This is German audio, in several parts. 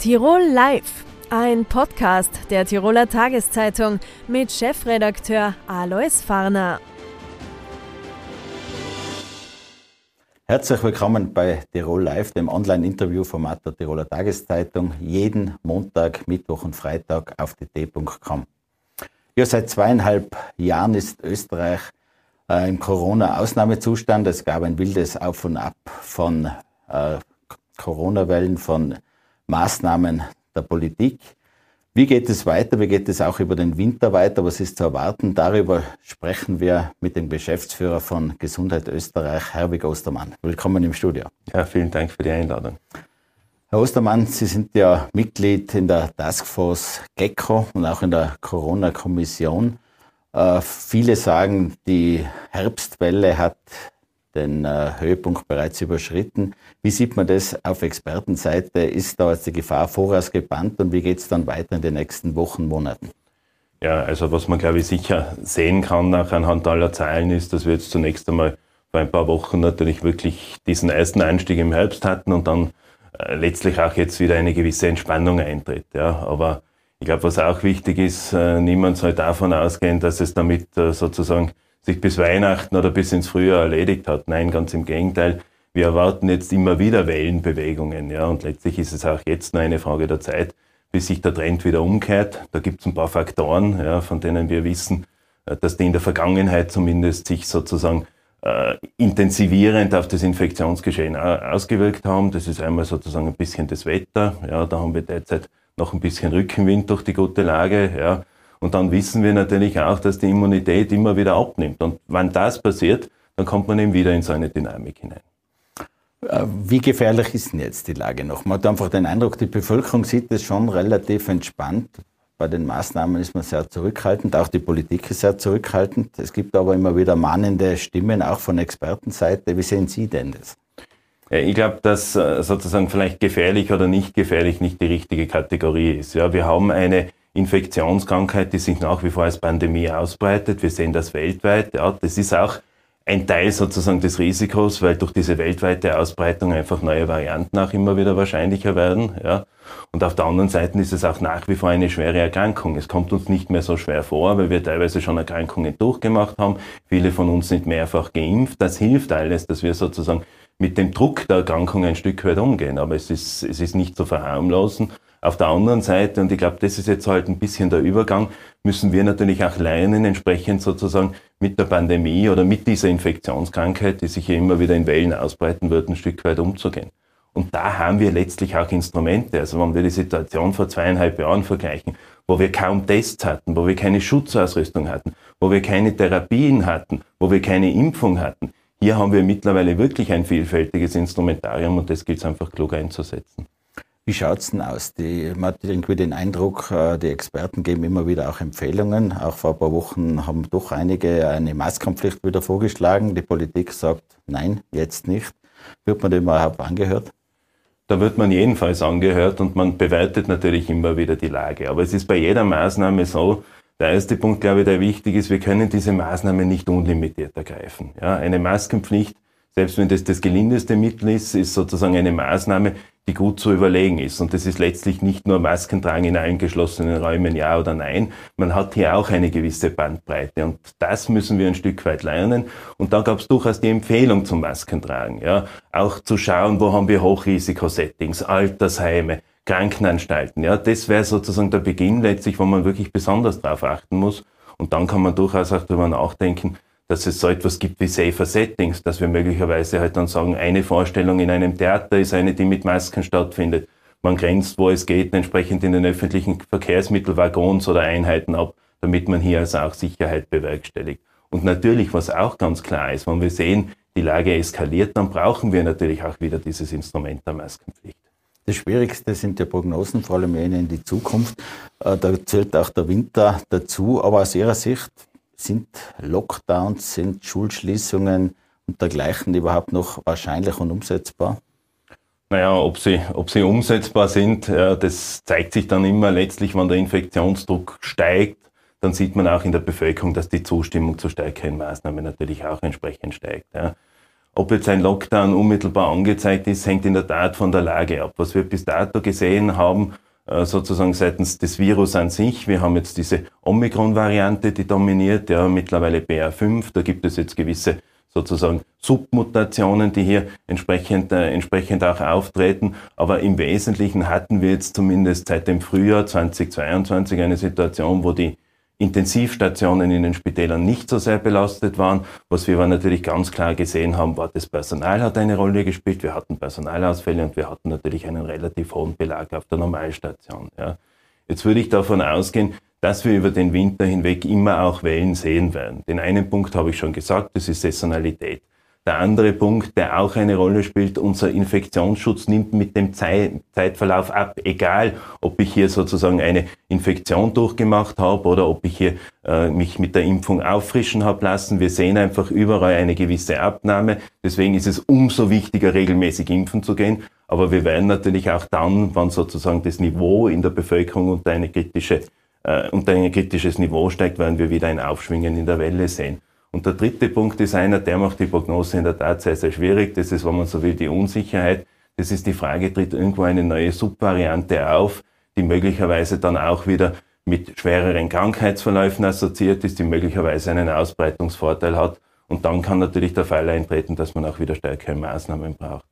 Tirol Live, ein Podcast der Tiroler Tageszeitung mit Chefredakteur Alois Farner. Herzlich willkommen bei Tirol Live, dem Online-Interview-Format der Tiroler Tageszeitung, jeden Montag, Mittwoch und Freitag auf dt.com. Ja, seit zweieinhalb Jahren ist Österreich äh, im Corona-Ausnahmezustand. Es gab ein wildes Auf und Ab von äh, Corona-Wellen, von Maßnahmen der Politik. Wie geht es weiter? Wie geht es auch über den Winter weiter? Was ist zu erwarten? Darüber sprechen wir mit dem Geschäftsführer von Gesundheit Österreich, Herwig Ostermann. Willkommen im Studio. Ja, vielen Dank für die Einladung. Herr Ostermann, Sie sind ja Mitglied in der Taskforce GECO und auch in der Corona-Kommission. Äh, viele sagen, die Herbstwelle hat den äh, Höhepunkt bereits überschritten. Wie sieht man das auf Expertenseite? Ist da jetzt die Gefahr vorausgebannt und wie geht es dann weiter in den nächsten Wochen, Monaten? Ja, also was man glaube ich sicher sehen kann nach anhand aller Zahlen ist, dass wir jetzt zunächst einmal vor ein paar Wochen natürlich wirklich diesen ersten Einstieg im Herbst hatten und dann äh, letztlich auch jetzt wieder eine gewisse Entspannung eintritt. Ja, aber ich glaube, was auch wichtig ist, äh, niemand soll davon ausgehen, dass es damit äh, sozusagen sich bis Weihnachten oder bis ins Frühjahr erledigt hat. Nein, ganz im Gegenteil. Wir erwarten jetzt immer wieder Wellenbewegungen, ja, und letztlich ist es auch jetzt nur eine Frage der Zeit, bis sich der Trend wieder umkehrt. Da gibt es ein paar Faktoren, ja, von denen wir wissen, äh, dass die in der Vergangenheit zumindest sich sozusagen äh, intensivierend auf das Infektionsgeschehen ausgewirkt haben. Das ist einmal sozusagen ein bisschen das Wetter. Ja, da haben wir derzeit noch ein bisschen Rückenwind durch die gute Lage. Ja. Und dann wissen wir natürlich auch, dass die Immunität immer wieder abnimmt. Und wenn das passiert, dann kommt man eben wieder in so eine Dynamik hinein. Äh, wie gefährlich ist denn jetzt die Lage noch? Man hat einfach den Eindruck, die Bevölkerung sieht es schon relativ entspannt. Bei den Maßnahmen ist man sehr zurückhaltend, auch die Politik ist sehr zurückhaltend. Es gibt aber immer wieder mahnende Stimmen, auch von Expertenseite. Wie sehen Sie denn das? Ich glaube, dass äh, sozusagen vielleicht gefährlich oder nicht gefährlich nicht die richtige Kategorie ist. Ja, wir haben eine Infektionskrankheit, die sich nach wie vor als Pandemie ausbreitet. Wir sehen das weltweit. Ja, das ist auch ein Teil sozusagen des Risikos, weil durch diese weltweite Ausbreitung einfach neue Varianten auch immer wieder wahrscheinlicher werden. Ja. Und auf der anderen Seite ist es auch nach wie vor eine schwere Erkrankung. Es kommt uns nicht mehr so schwer vor, weil wir teilweise schon Erkrankungen durchgemacht haben. Viele von uns sind mehrfach geimpft. Das hilft alles, dass wir sozusagen mit dem Druck der Erkrankung ein Stück weit umgehen. Aber es ist, es ist nicht zu verharmlosen. Auf der anderen Seite, und ich glaube, das ist jetzt halt ein bisschen der Übergang, müssen wir natürlich auch lernen, entsprechend sozusagen mit der Pandemie oder mit dieser Infektionskrankheit, die sich ja immer wieder in Wellen ausbreiten wird, ein Stück weit umzugehen. Und da haben wir letztlich auch Instrumente. Also wenn wir die Situation vor zweieinhalb Jahren vergleichen, wo wir kaum Tests hatten, wo wir keine Schutzausrüstung hatten, wo wir keine Therapien hatten, wo wir keine Impfung hatten, hier haben wir mittlerweile wirklich ein vielfältiges Instrumentarium und das gilt es einfach klug einzusetzen. Wie schaut es denn aus? Die, man hat irgendwie den Eindruck, äh, die Experten geben immer wieder auch Empfehlungen. Auch vor ein paar Wochen haben doch einige eine Maskenpflicht wieder vorgeschlagen. Die Politik sagt, nein, jetzt nicht. Wird man dem überhaupt angehört? Da wird man jedenfalls angehört und man bewertet natürlich immer wieder die Lage. Aber es ist bei jeder Maßnahme so, der erste Punkt, glaube ich, der wichtig ist, wir können diese Maßnahme nicht unlimitiert ergreifen. Ja, eine Maskenpflicht, selbst wenn das das gelindeste Mittel ist, ist sozusagen eine Maßnahme, die gut zu überlegen ist. Und das ist letztlich nicht nur Maskentragen in allen geschlossenen Räumen, ja oder nein. Man hat hier auch eine gewisse Bandbreite. Und das müssen wir ein Stück weit lernen. Und da gab es durchaus die Empfehlung zum Maskentragen. Ja, auch zu schauen, wo haben wir Hochrisikosettings, Altersheime, Krankenanstalten. Ja, das wäre sozusagen der Beginn letztlich, wo man wirklich besonders darauf achten muss. Und dann kann man durchaus auch darüber nachdenken, dass es so etwas gibt wie Safer Settings, dass wir möglicherweise halt dann sagen, eine Vorstellung in einem Theater ist eine, die mit Masken stattfindet. Man grenzt, wo es geht, entsprechend in den öffentlichen Verkehrsmittelwaggons oder Einheiten ab, damit man hier also auch Sicherheit bewerkstelligt. Und natürlich, was auch ganz klar ist, wenn wir sehen, die Lage eskaliert, dann brauchen wir natürlich auch wieder dieses Instrument der Maskenpflicht. Das Schwierigste sind die Prognosen, vor allem in die Zukunft. Äh, da zählt auch der Winter dazu. Aber aus Ihrer Sicht, sind Lockdowns, sind Schulschließungen und dergleichen überhaupt noch wahrscheinlich und umsetzbar? Naja, ob sie, ob sie umsetzbar sind, das zeigt sich dann immer letztlich, wenn der Infektionsdruck steigt. Dann sieht man auch in der Bevölkerung, dass die Zustimmung zu stärkeren Maßnahmen natürlich auch entsprechend steigt. Ob jetzt ein Lockdown unmittelbar angezeigt ist, hängt in der Tat von der Lage ab. Was wir bis dato gesehen haben, sozusagen seitens des Virus an sich. Wir haben jetzt diese Omikron-Variante, die dominiert, ja, mittlerweile BA5. Da gibt es jetzt gewisse sozusagen Submutationen, die hier entsprechend, äh, entsprechend auch auftreten. Aber im Wesentlichen hatten wir jetzt zumindest seit dem Frühjahr 2022 eine Situation, wo die Intensivstationen in den Spitälern nicht so sehr belastet waren. Was wir aber natürlich ganz klar gesehen haben, war, das Personal hat eine Rolle gespielt. Wir hatten Personalausfälle und wir hatten natürlich einen relativ hohen Belag auf der Normalstation. Ja. Jetzt würde ich davon ausgehen, dass wir über den Winter hinweg immer auch Wellen sehen werden. Den einen Punkt habe ich schon gesagt, das ist Saisonalität. Der andere Punkt, der auch eine Rolle spielt, unser Infektionsschutz nimmt mit dem Zeitverlauf ab, egal ob ich hier sozusagen eine Infektion durchgemacht habe oder ob ich hier äh, mich mit der Impfung auffrischen habe lassen. Wir sehen einfach überall eine gewisse Abnahme. Deswegen ist es umso wichtiger, regelmäßig impfen zu gehen. Aber wir werden natürlich auch dann, wann sozusagen das Niveau in der Bevölkerung unter eine kritische äh, unter ein kritisches Niveau steigt, werden wir wieder ein Aufschwingen in der Welle sehen. Und der dritte Punkt ist einer, der macht die Prognose in der Tat sehr, sehr schwierig. Das ist, wenn man so will, die Unsicherheit. Das ist die Frage, tritt irgendwo eine neue Subvariante auf, die möglicherweise dann auch wieder mit schwereren Krankheitsverläufen assoziiert ist, die möglicherweise einen Ausbreitungsvorteil hat. Und dann kann natürlich der Fall eintreten, dass man auch wieder stärkere Maßnahmen braucht.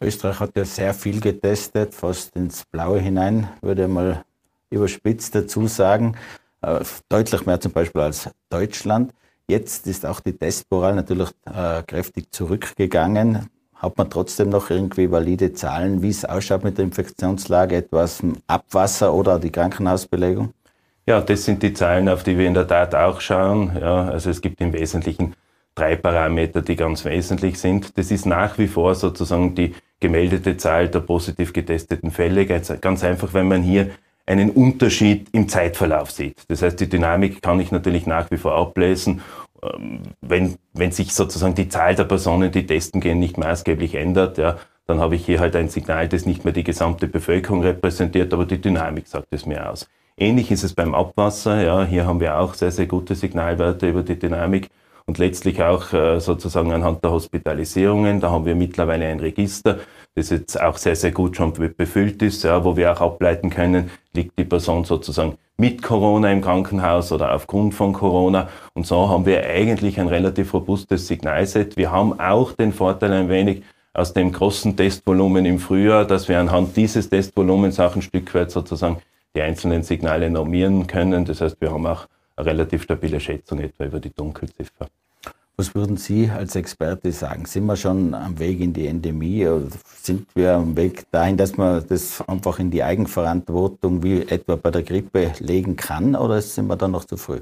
Österreich hat ja sehr viel getestet, fast ins Blaue hinein, würde ich mal überspitzt dazu sagen. Äh, deutlich mehr zum Beispiel als Deutschland. Jetzt ist auch die Testmoral natürlich äh, kräftig zurückgegangen. Hat man trotzdem noch irgendwie valide Zahlen, wie es ausschaut mit der Infektionslage, etwas Abwasser oder die Krankenhausbelegung? Ja, das sind die Zahlen, auf die wir in der Tat auch schauen. Ja, also es gibt im Wesentlichen drei Parameter, die ganz wesentlich sind. Das ist nach wie vor sozusagen die gemeldete Zahl der positiv getesteten Fälle. Ganz einfach, wenn man hier einen Unterschied im Zeitverlauf sieht. Das heißt, die Dynamik kann ich natürlich nach wie vor ablesen. Ähm, wenn, wenn sich sozusagen die Zahl der Personen, die testen gehen, nicht maßgeblich ändert, ja, dann habe ich hier halt ein Signal, das nicht mehr die gesamte Bevölkerung repräsentiert, aber die Dynamik sagt es mir aus. Ähnlich ist es beim Abwasser. Ja, hier haben wir auch sehr, sehr gute Signalwerte über die Dynamik und letztlich auch äh, sozusagen anhand der Hospitalisierungen. Da haben wir mittlerweile ein Register, das jetzt auch sehr, sehr gut schon befüllt ist, ja, wo wir auch ableiten können, liegt die Person sozusagen mit Corona im Krankenhaus oder aufgrund von Corona. Und so haben wir eigentlich ein relativ robustes Signalset. Wir haben auch den Vorteil ein wenig aus dem großen Testvolumen im Frühjahr, dass wir anhand dieses Testvolumens auch ein Stück weit sozusagen die einzelnen Signale normieren können. Das heißt, wir haben auch eine relativ stabile Schätzung etwa über die Dunkelziffer. Was würden Sie als Experte sagen? Sind wir schon am Weg in die Endemie sind wir am Weg dahin, dass man das einfach in die Eigenverantwortung wie etwa bei der Grippe legen kann oder sind wir da noch zu früh?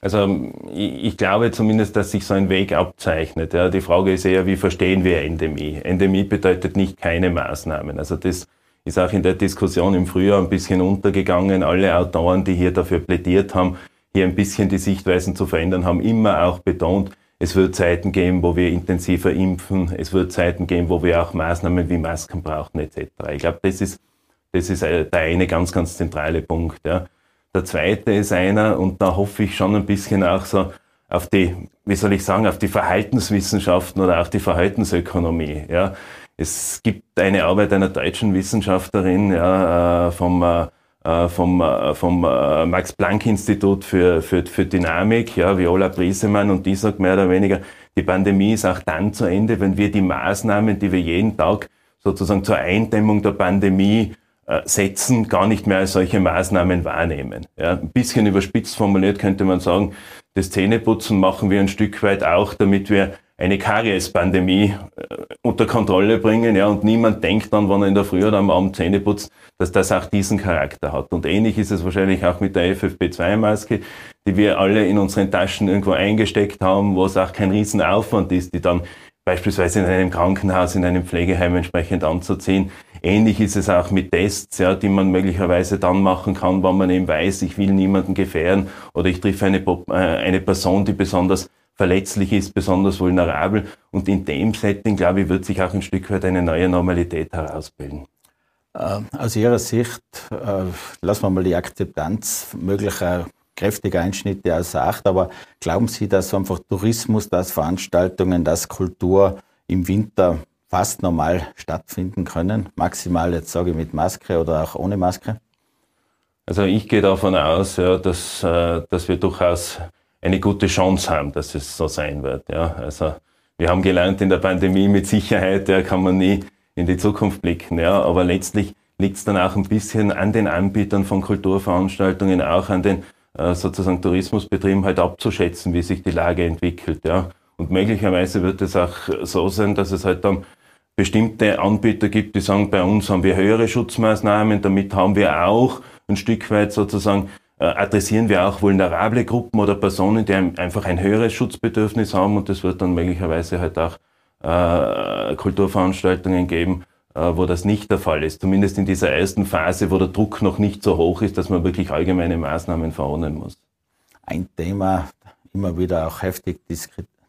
Also ich glaube zumindest, dass sich so ein Weg abzeichnet. Ja, die Frage ist eher, wie verstehen wir Endemie? Endemie bedeutet nicht keine Maßnahmen. Also das ist auch in der Diskussion im Frühjahr ein bisschen untergegangen. Alle Autoren, die hier dafür plädiert haben, hier ein bisschen die Sichtweisen zu verändern, haben immer auch betont, es wird Zeiten geben, wo wir intensiver impfen. Es wird Zeiten geben, wo wir auch Maßnahmen wie Masken brauchen etc. Ich glaube, das ist, das ist äh, der eine ganz, ganz zentrale Punkt. Ja. Der zweite ist einer, und da hoffe ich schon ein bisschen auch so auf die, wie soll ich sagen, auf die Verhaltenswissenschaften oder auch die Verhaltensökonomie. Ja. Es gibt eine Arbeit einer deutschen Wissenschaftlerin ja, äh, vom äh, vom, äh, vom äh, Max-Planck-Institut für, für, für Dynamik, ja, Viola Briesemann, und die sagt mehr oder weniger, die Pandemie ist auch dann zu Ende, wenn wir die Maßnahmen, die wir jeden Tag sozusagen zur Eindämmung der Pandemie setzen, gar nicht mehr als solche Maßnahmen wahrnehmen. Ja, ein bisschen überspitzt formuliert könnte man sagen, das Zähneputzen machen wir ein Stück weit auch, damit wir eine Karies-Pandemie äh, unter Kontrolle bringen, ja, und niemand denkt dann, wenn er in der Früh oder am Abend Zähne putzt, dass das auch diesen Charakter hat. Und ähnlich ist es wahrscheinlich auch mit der FFP2-Maske, die wir alle in unseren Taschen irgendwo eingesteckt haben, wo es auch kein Riesenaufwand ist, die dann beispielsweise in einem Krankenhaus, in einem Pflegeheim entsprechend anzuziehen. Ähnlich ist es auch mit Tests, ja, die man möglicherweise dann machen kann, wenn man eben weiß, ich will niemanden gefährden oder ich treffe eine, äh, eine Person, die besonders verletzlich ist, besonders vulnerabel. Und in dem Setting, glaube ich, wird sich auch ein Stück weit eine neue Normalität herausbilden. Äh, aus Ihrer Sicht, äh, lassen wir mal die Akzeptanz möglicher kräftiger Einschnitte außer Acht, aber glauben Sie, dass einfach Tourismus, dass Veranstaltungen, dass Kultur im Winter fast normal stattfinden können? Maximal jetzt sage ich mit Maske oder auch ohne Maske? Also ich gehe davon aus, ja, dass, äh, dass wir durchaus eine gute Chance haben, dass es so sein wird. Ja. Also wir haben gelernt in der Pandemie mit Sicherheit, ja, kann man nie in die Zukunft blicken. Ja. Aber letztlich liegt es dann auch ein bisschen an den Anbietern von Kulturveranstaltungen, auch an den äh, sozusagen Tourismusbetrieben halt abzuschätzen, wie sich die Lage entwickelt. Ja. Und möglicherweise wird es auch so sein, dass es halt dann bestimmte Anbieter gibt, die sagen, bei uns haben wir höhere Schutzmaßnahmen, damit haben wir auch ein Stück weit sozusagen adressieren wir auch vulnerable Gruppen oder Personen, die einfach ein höheres Schutzbedürfnis haben und es wird dann möglicherweise halt auch äh, Kulturveranstaltungen geben, äh, wo das nicht der Fall ist. Zumindest in dieser ersten Phase, wo der Druck noch nicht so hoch ist, dass man wirklich allgemeine Maßnahmen verordnen muss. Ein Thema, immer wieder auch heftig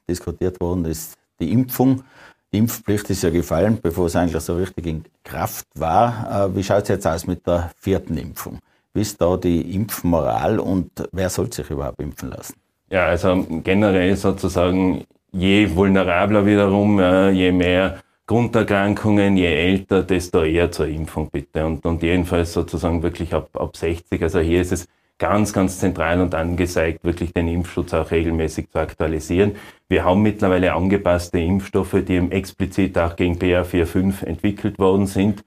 diskutiert worden, ist die Impfung. Die Impfpflicht ist ja gefallen, bevor es eigentlich so richtig in Kraft war. Äh, wie schaut es jetzt aus mit der vierten Impfung? Wie ist da die Impfmoral und wer soll sich überhaupt impfen lassen? Ja, also generell sozusagen, je vulnerabler wiederum, je mehr Grunderkrankungen, je älter, desto eher zur Impfung bitte. Und, und jedenfalls sozusagen wirklich ab, ab 60. Also hier ist es ganz, ganz zentral und angezeigt, wirklich den Impfschutz auch regelmäßig zu aktualisieren. Wir haben mittlerweile angepasste Impfstoffe, die eben explizit auch gegen BA4-5 entwickelt worden sind.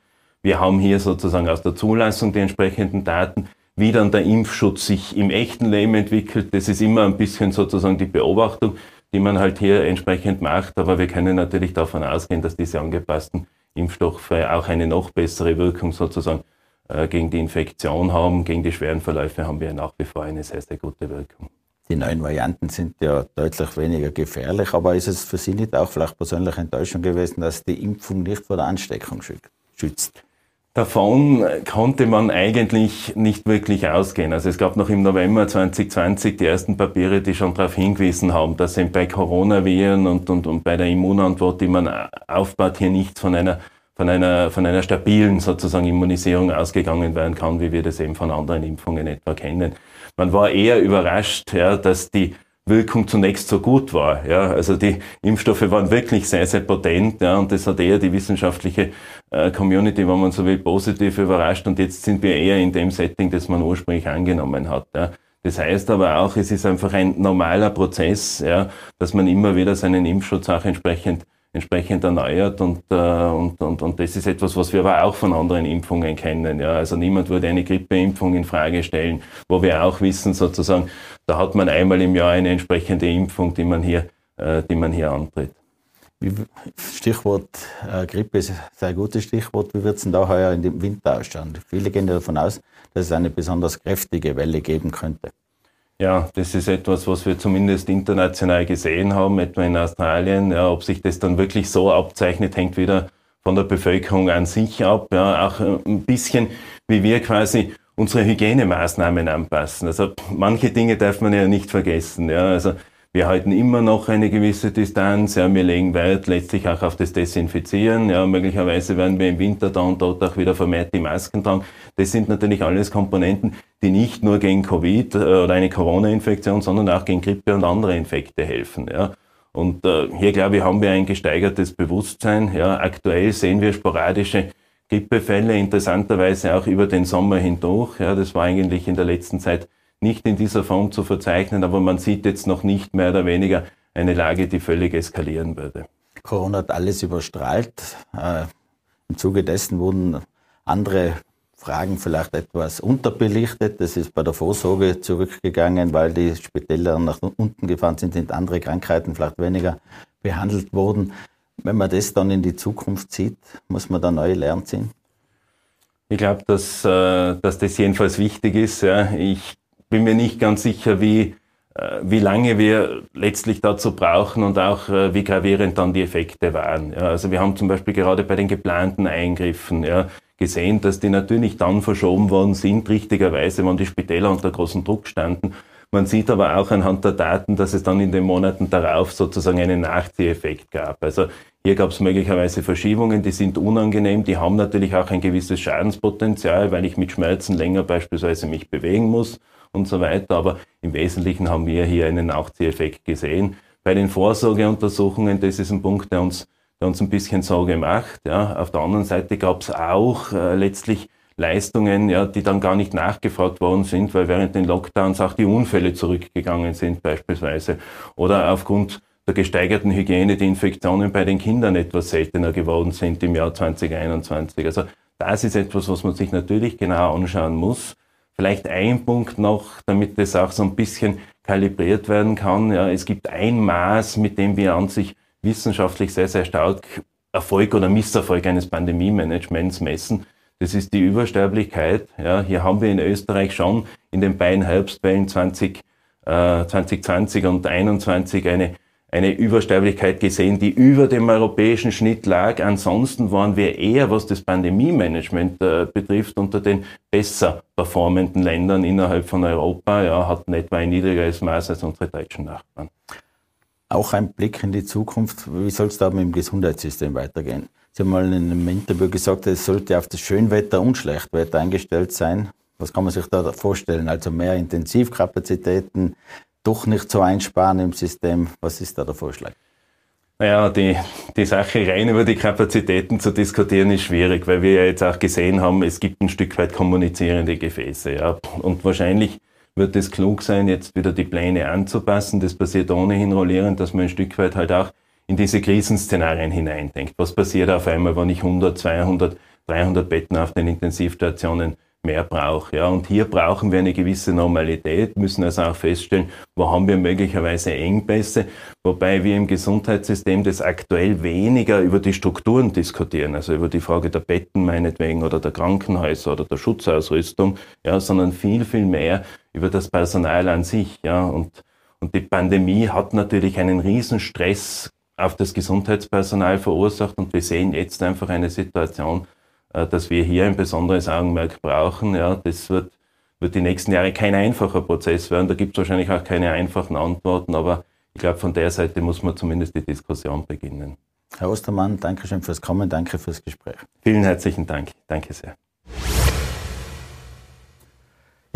Wir haben hier sozusagen aus der Zulassung die entsprechenden Daten. Wie dann der Impfschutz sich im echten Leben entwickelt, das ist immer ein bisschen sozusagen die Beobachtung, die man halt hier entsprechend macht. Aber wir können natürlich davon ausgehen, dass diese angepassten Impfstoffe auch eine noch bessere Wirkung sozusagen äh, gegen die Infektion haben, gegen die schweren Verläufe haben wir nach wie vor eine sehr, sehr gute Wirkung. Die neuen Varianten sind ja deutlich weniger gefährlich, aber ist es für Sie nicht auch vielleicht persönlich Enttäuschung gewesen, dass die Impfung nicht vor der Ansteckung schützt? Davon konnte man eigentlich nicht wirklich ausgehen. Also es gab noch im November 2020 die ersten Papiere, die schon darauf hingewiesen haben, dass eben bei Coronaviren und, und, und bei der Immunantwort, die man aufbaut, hier nicht von einer von einer, von einer stabilen sozusagen Immunisierung ausgegangen werden kann, wie wir das eben von anderen Impfungen etwa kennen. Man war eher überrascht, ja, dass die Wirkung zunächst so gut war. Ja, also die Impfstoffe waren wirklich sehr, sehr potent, ja, und das hat eher die wissenschaftliche Community, wenn man so will, positiv überrascht. Und jetzt sind wir eher in dem Setting, das man ursprünglich angenommen hat. Ja. Das heißt aber auch, es ist einfach ein normaler Prozess, ja, dass man immer wieder seinen Impfschutz auch entsprechend entsprechend erneuert und, äh, und, und, und das ist etwas, was wir aber auch von anderen Impfungen kennen. Ja. Also niemand würde eine Grippeimpfung in Frage stellen, wo wir auch wissen sozusagen, da hat man einmal im Jahr eine entsprechende Impfung, die man hier, äh, die man hier antritt. Stichwort äh, Grippe ist ein gutes Stichwort. Wie wird es denn da heuer in dem Winter ausschauen? Viele gehen davon aus, dass es eine besonders kräftige Welle geben könnte. Ja, das ist etwas, was wir zumindest international gesehen haben, etwa in Australien. Ja, ob sich das dann wirklich so abzeichnet, hängt wieder von der Bevölkerung an sich ab. Ja, auch äh, ein bisschen, wie wir quasi unsere Hygienemaßnahmen anpassen. Also manche Dinge darf man ja nicht vergessen. Ja, also wir halten immer noch eine gewisse Distanz. Ja, wir legen Wert letztlich auch auf das Desinfizieren. Ja, möglicherweise werden wir im Winter da und dort auch wieder vermehrt die Masken tragen. Das sind natürlich alles Komponenten, die nicht nur gegen Covid äh, oder eine Corona-Infektion, sondern auch gegen Grippe und andere Infekte helfen. Ja. Und äh, hier, glaube ich, haben wir ein gesteigertes Bewusstsein. Ja, aktuell sehen wir sporadische Grippefälle, interessanterweise auch über den Sommer hindurch. Ja, das war eigentlich in der letzten Zeit nicht in dieser Form zu verzeichnen, aber man sieht jetzt noch nicht mehr oder weniger eine Lage, die völlig eskalieren würde. Corona hat alles überstrahlt. Äh, Im Zuge dessen wurden andere Fragen vielleicht etwas unterbelichtet. Das ist bei der Vorsorge zurückgegangen, weil die Spitäler nach unten gefahren sind, sind andere Krankheiten vielleicht weniger behandelt wurden. Wenn man das dann in die Zukunft sieht, muss man da neue Lehren ziehen? Ich glaube, dass, äh, dass das jedenfalls wichtig ist. Ich bin mir nicht ganz sicher, wie, äh, wie lange wir letztlich dazu brauchen und auch äh, wie gravierend dann die Effekte waren. Ja, also wir haben zum Beispiel gerade bei den geplanten Eingriffen ja, gesehen, dass die natürlich dann verschoben worden sind, richtigerweise, wenn die Spitäler unter großem Druck standen. Man sieht aber auch anhand der Daten, dass es dann in den Monaten darauf sozusagen einen Nachzieheffekt gab. Also hier gab es möglicherweise Verschiebungen, die sind unangenehm, die haben natürlich auch ein gewisses Schadenspotenzial, weil ich mit Schmerzen länger beispielsweise mich bewegen muss und so weiter. Aber im Wesentlichen haben wir hier einen Nachzieheffekt gesehen. Bei den Vorsorgeuntersuchungen, das ist ein Punkt, der uns uns ein bisschen Sorge gemacht. Ja. Auf der anderen Seite gab es auch äh, letztlich Leistungen, ja, die dann gar nicht nachgefragt worden sind, weil während den Lockdowns auch die Unfälle zurückgegangen sind beispielsweise. Oder aufgrund der gesteigerten Hygiene die Infektionen bei den Kindern etwas seltener geworden sind im Jahr 2021. Also das ist etwas, was man sich natürlich genau anschauen muss. Vielleicht ein Punkt noch, damit das auch so ein bisschen kalibriert werden kann. Ja, es gibt ein Maß, mit dem wir an sich wissenschaftlich sehr, sehr stark Erfolg oder Misserfolg eines Pandemie-Managements messen. Das ist die Übersterblichkeit. Ja, hier haben wir in Österreich schon in den beiden Herbstwellen 20, äh, 2020 und 2021 eine, eine Übersterblichkeit gesehen, die über dem europäischen Schnitt lag. Ansonsten waren wir eher, was das Pandemie-Management äh, betrifft, unter den besser performenden Ländern innerhalb von Europa, ja, hatten etwa ein niedrigeres Maß als unsere deutschen Nachbarn. Auch ein Blick in die Zukunft. Wie soll es da mit dem Gesundheitssystem weitergehen? Sie haben mal in einem Interview gesagt, es sollte auf das Schönwetter und Schlechtwetter eingestellt sein. Was kann man sich da vorstellen? Also mehr Intensivkapazitäten, doch nicht so einsparen im System. Was ist da der Vorschlag? Naja, die, die Sache rein über die Kapazitäten zu diskutieren ist schwierig, weil wir ja jetzt auch gesehen haben, es gibt ein Stück weit kommunizierende Gefäße. Ja. Und wahrscheinlich wird es klug sein, jetzt wieder die Pläne anzupassen. Das passiert ohnehin rollierend, dass man ein Stück weit halt auch in diese Krisenszenarien hineindenkt. Was passiert auf einmal, wenn ich 100, 200, 300 Betten auf den Intensivstationen mehr brauche. Ja, und hier brauchen wir eine gewisse Normalität, müssen also auch feststellen, wo haben wir möglicherweise Engpässe, wobei wir im Gesundheitssystem das aktuell weniger über die Strukturen diskutieren, also über die Frage der Betten meinetwegen oder der Krankenhäuser oder der Schutzausrüstung, ja, sondern viel, viel mehr über das Personal an sich. Ja, und, und die Pandemie hat natürlich einen Riesenstress auf das Gesundheitspersonal verursacht. Und wir sehen jetzt einfach eine Situation, dass wir hier ein besonderes Augenmerk brauchen. Ja, das wird, wird die nächsten Jahre kein einfacher Prozess werden. Da gibt es wahrscheinlich auch keine einfachen Antworten, aber ich glaube, von der Seite muss man zumindest die Diskussion beginnen. Herr Ostermann, danke schön fürs Kommen, danke fürs Gespräch. Vielen herzlichen Dank. Danke sehr.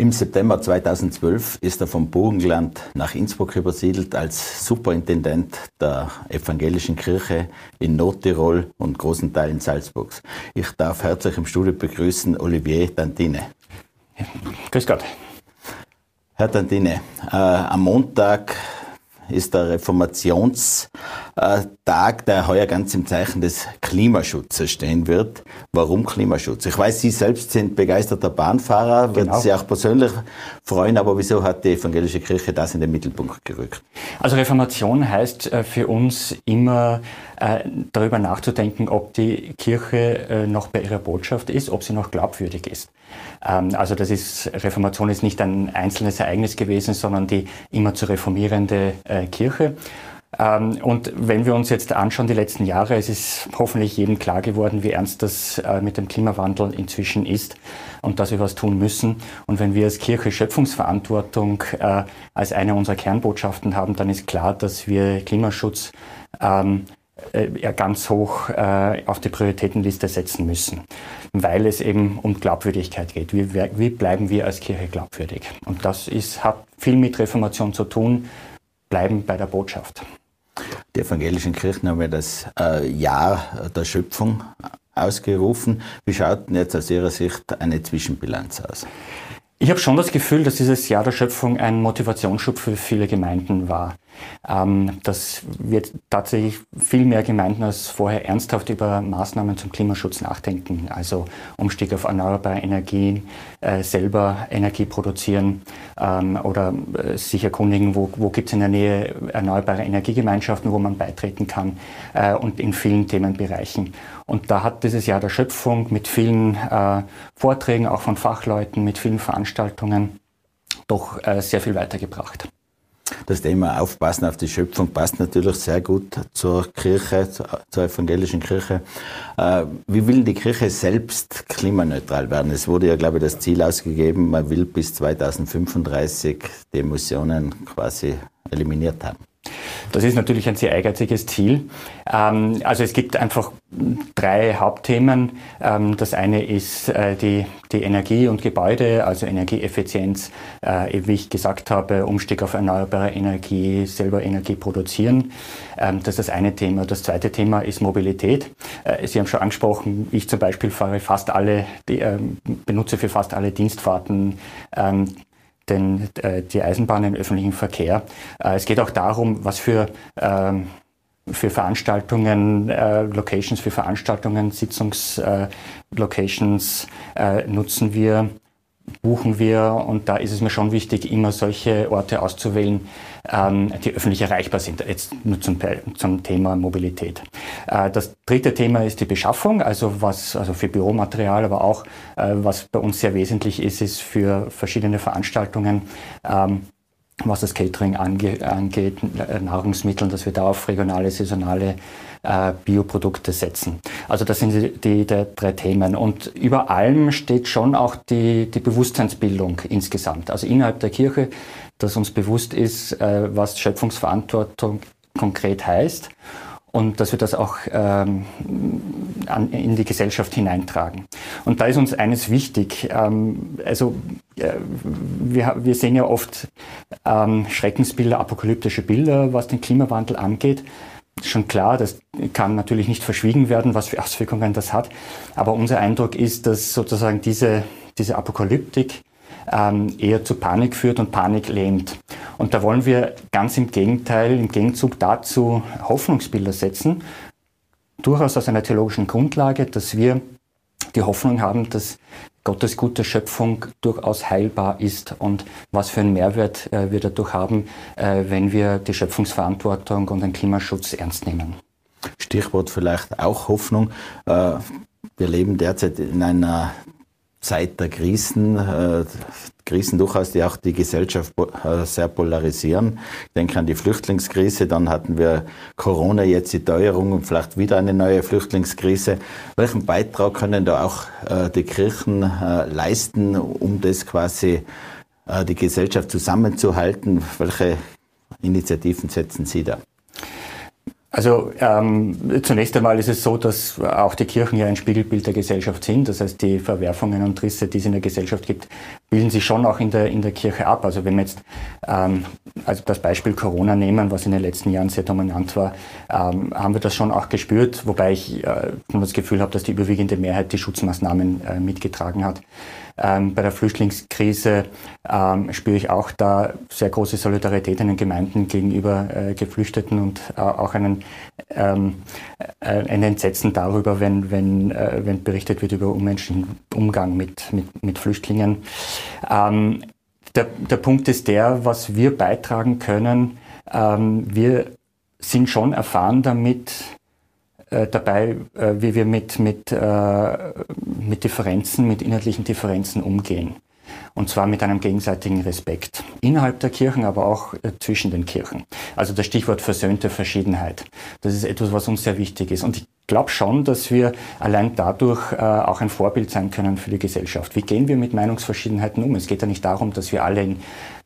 Im September 2012 ist er vom Burgenland nach Innsbruck übersiedelt als Superintendent der evangelischen Kirche in Nordtirol und großen Teilen Salzburgs. Ich darf herzlich im Studio begrüßen Olivier Dantine. Grüß Gott. Herr Tantine, äh, am Montag ist der Reformationstag, der heuer ganz im Zeichen des Klimaschutzes stehen wird. Warum Klimaschutz? Ich weiß, Sie selbst sind begeisterter Bahnfahrer, würden genau. Sie auch persönlich freuen, aber wieso hat die evangelische Kirche das in den Mittelpunkt gerückt? Also Reformation heißt äh, für uns immer äh, darüber nachzudenken, ob die Kirche äh, noch bei ihrer Botschaft ist, ob sie noch glaubwürdig ist. Ähm, also das ist, Reformation ist nicht ein einzelnes Ereignis gewesen, sondern die immer zu reformierende äh, Kirche. Ähm, und wenn wir uns jetzt anschauen, die letzten Jahre, es ist hoffentlich jedem klar geworden, wie ernst das mit dem Klimawandel inzwischen ist und dass wir was tun müssen. Und wenn wir als Kirche Schöpfungsverantwortung als eine unserer Kernbotschaften haben, dann ist klar, dass wir Klimaschutz ja ganz hoch äh, auf die Prioritätenliste setzen müssen, weil es eben um Glaubwürdigkeit geht. Wie, wie bleiben wir als Kirche glaubwürdig? Und das ist, hat viel mit Reformation zu tun, bleiben bei der Botschaft. Die evangelischen Kirchen haben ja das äh, Jahr der Schöpfung ausgerufen. Wie schaut denn jetzt aus Ihrer Sicht eine Zwischenbilanz aus? Ich habe schon das Gefühl, dass dieses Jahr der Schöpfung ein Motivationsschub für viele Gemeinden war. Ähm, dass wir tatsächlich viel mehr Gemeinden als vorher ernsthaft über Maßnahmen zum Klimaschutz nachdenken. Also Umstieg auf erneuerbare Energien, äh, selber Energie produzieren ähm, oder äh, sich erkundigen, wo, wo gibt es in der Nähe erneuerbare Energiegemeinschaften, wo man beitreten kann äh, und in vielen Themenbereichen. Und da hat dieses Jahr der Schöpfung mit vielen Vorträgen, auch von Fachleuten, mit vielen Veranstaltungen doch sehr viel weitergebracht. Das Thema Aufpassen auf die Schöpfung passt natürlich sehr gut zur Kirche, zur evangelischen Kirche. Äh, wie will die Kirche selbst klimaneutral werden? Es wurde ja, glaube ich, das Ziel ausgegeben, man will bis 2035 die Emissionen quasi eliminiert haben. Das ist natürlich ein sehr ehrgeiziges Ziel. Ähm, also es gibt einfach drei Hauptthemen. Ähm, das eine ist äh, die, die Energie und Gebäude, also Energieeffizienz, äh, wie ich gesagt habe, Umstieg auf erneuerbare Energie, selber Energie produzieren. Ähm, das ist das eine Thema. Das zweite Thema ist Mobilität. Äh, Sie haben schon angesprochen, ich zum Beispiel fahre fast alle, benutze für fast alle Dienstfahrten den, die Eisenbahn, den öffentlichen Verkehr. es geht auch darum, was für für Veranstaltungen, äh, Locations für Veranstaltungen, Sitzungslocations äh, äh, nutzen wir, buchen wir und da ist es mir schon wichtig, immer solche Orte auszuwählen, ähm, die öffentlich erreichbar sind. Jetzt nur zum, zum Thema Mobilität. Äh, das dritte Thema ist die Beschaffung, also was also für Büromaterial, aber auch äh, was bei uns sehr wesentlich ist, ist für verschiedene Veranstaltungen ähm, was das Catering ange angeht, äh, Nahrungsmittel, dass wir da auf regionale, saisonale äh, Bioprodukte setzen. Also das sind die, die, die, drei Themen. Und über allem steht schon auch die, die Bewusstseinsbildung insgesamt. Also innerhalb der Kirche, dass uns bewusst ist, äh, was Schöpfungsverantwortung konkret heißt und dass wir das auch ähm, an, in die Gesellschaft hineintragen. Und da ist uns eines wichtig. Ähm, also äh, wir, wir, sehen ja oft ähm, Schreckensbilder, apokalyptische Bilder, was den Klimawandel angeht. Schon klar, das kann natürlich nicht verschwiegen werden, was für Auswirkungen das hat. Aber unser Eindruck ist, dass sozusagen diese, diese Apokalyptik ähm, eher zu Panik führt und Panik lähmt. Und da wollen wir ganz im Gegenteil, im Gegenzug dazu Hoffnungsbilder setzen, durchaus aus einer theologischen Grundlage, dass wir die Hoffnung haben, dass Gottes gute Schöpfung durchaus heilbar ist und was für einen Mehrwert äh, wir dadurch haben, äh, wenn wir die Schöpfungsverantwortung und den Klimaschutz ernst nehmen. Stichwort vielleicht auch Hoffnung. Äh, wir leben derzeit in einer Zeit der Krisen, äh, Krisen durchaus, die auch die Gesellschaft äh, sehr polarisieren. Ich denke an die Flüchtlingskrise, dann hatten wir Corona, jetzt die Teuerung und vielleicht wieder eine neue Flüchtlingskrise. Welchen Beitrag können da auch äh, die Kirchen äh, leisten, um das quasi äh, die Gesellschaft zusammenzuhalten? Welche Initiativen setzen Sie da? Also ähm, zunächst einmal ist es so, dass auch die Kirchen ja ein Spiegelbild der Gesellschaft sind. Das heißt, die Verwerfungen und Risse, die es in der Gesellschaft gibt, bilden sich schon auch in der, in der Kirche ab. Also wenn wir jetzt ähm, also das Beispiel Corona nehmen, was in den letzten Jahren sehr dominant war, ähm, haben wir das schon auch gespürt, wobei ich äh, das Gefühl habe, dass die überwiegende Mehrheit die Schutzmaßnahmen äh, mitgetragen hat. Ähm, bei der Flüchtlingskrise ähm, spüre ich auch da sehr große Solidarität in den Gemeinden gegenüber äh, Geflüchteten und äh, auch einen, ähm, äh, ein Entsetzen darüber, wenn, wenn, äh, wenn berichtet wird über unmenschlichen Umgang mit, mit, mit Flüchtlingen. Ähm, der, der Punkt ist der, was wir beitragen können. Ähm, wir sind schon erfahren damit, äh, dabei, äh, wie wir mit, mit, äh, mit Differenzen, mit inhaltlichen Differenzen umgehen. Und zwar mit einem gegenseitigen Respekt. Innerhalb der Kirchen, aber auch äh, zwischen den Kirchen. Also das Stichwort versöhnte Verschiedenheit. Das ist etwas, was uns sehr wichtig ist. Und ich glaube schon, dass wir allein dadurch äh, auch ein Vorbild sein können für die Gesellschaft. Wie gehen wir mit Meinungsverschiedenheiten um? Es geht ja nicht darum, dass wir alle in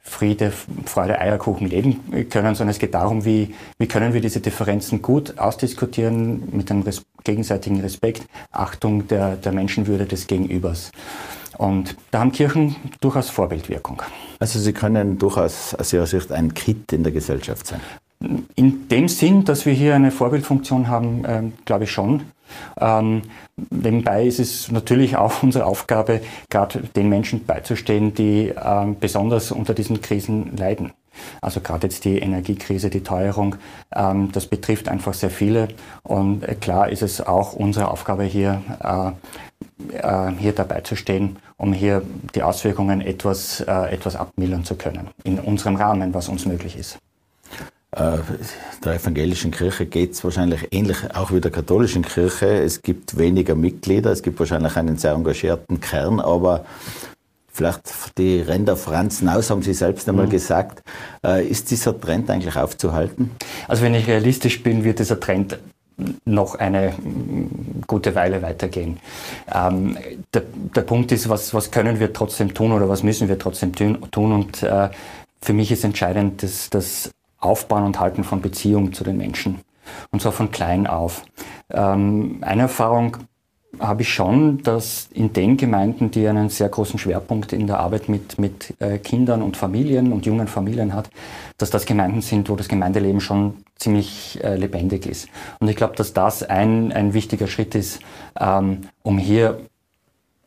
Friede, Freude, Eierkuchen leben können, sondern es geht darum, wie, wie können wir diese Differenzen gut ausdiskutieren mit einem res gegenseitigen Respekt, Achtung der, der Menschenwürde des Gegenübers. Und da haben Kirchen durchaus Vorbildwirkung. Also sie können durchaus aus Ihrer Sicht ein Kit in der Gesellschaft sein. In dem Sinn, dass wir hier eine Vorbildfunktion haben, äh, glaube ich schon. Ähm, nebenbei ist es natürlich auch unsere Aufgabe, gerade den Menschen beizustehen, die ähm, besonders unter diesen Krisen leiden. Also gerade jetzt die Energiekrise, die Teuerung, ähm, das betrifft einfach sehr viele. Und äh, klar ist es auch unsere Aufgabe hier, äh, äh, hier dabei zu stehen, um hier die Auswirkungen etwas, äh, etwas abmildern zu können. In unserem Rahmen, was uns möglich ist. Äh, der evangelischen Kirche geht es wahrscheinlich ähnlich auch wie der katholischen Kirche. Es gibt weniger Mitglieder, es gibt wahrscheinlich einen sehr engagierten Kern, aber vielleicht die Ränder Franzen aus, haben Sie selbst einmal mhm. gesagt. Äh, ist dieser Trend eigentlich aufzuhalten? Also wenn ich realistisch bin, wird dieser Trend noch eine gute Weile weitergehen. Ähm, der, der, Punkt ist, was, was können wir trotzdem tun oder was müssen wir trotzdem tun? Und äh, für mich ist entscheidend, dass, dass Aufbauen und Halten von Beziehungen zu den Menschen. Und zwar von klein auf. Ähm, eine Erfahrung habe ich schon, dass in den Gemeinden, die einen sehr großen Schwerpunkt in der Arbeit mit, mit äh, Kindern und Familien und jungen Familien hat, dass das Gemeinden sind, wo das Gemeindeleben schon ziemlich äh, lebendig ist. Und ich glaube, dass das ein, ein wichtiger Schritt ist, ähm, um hier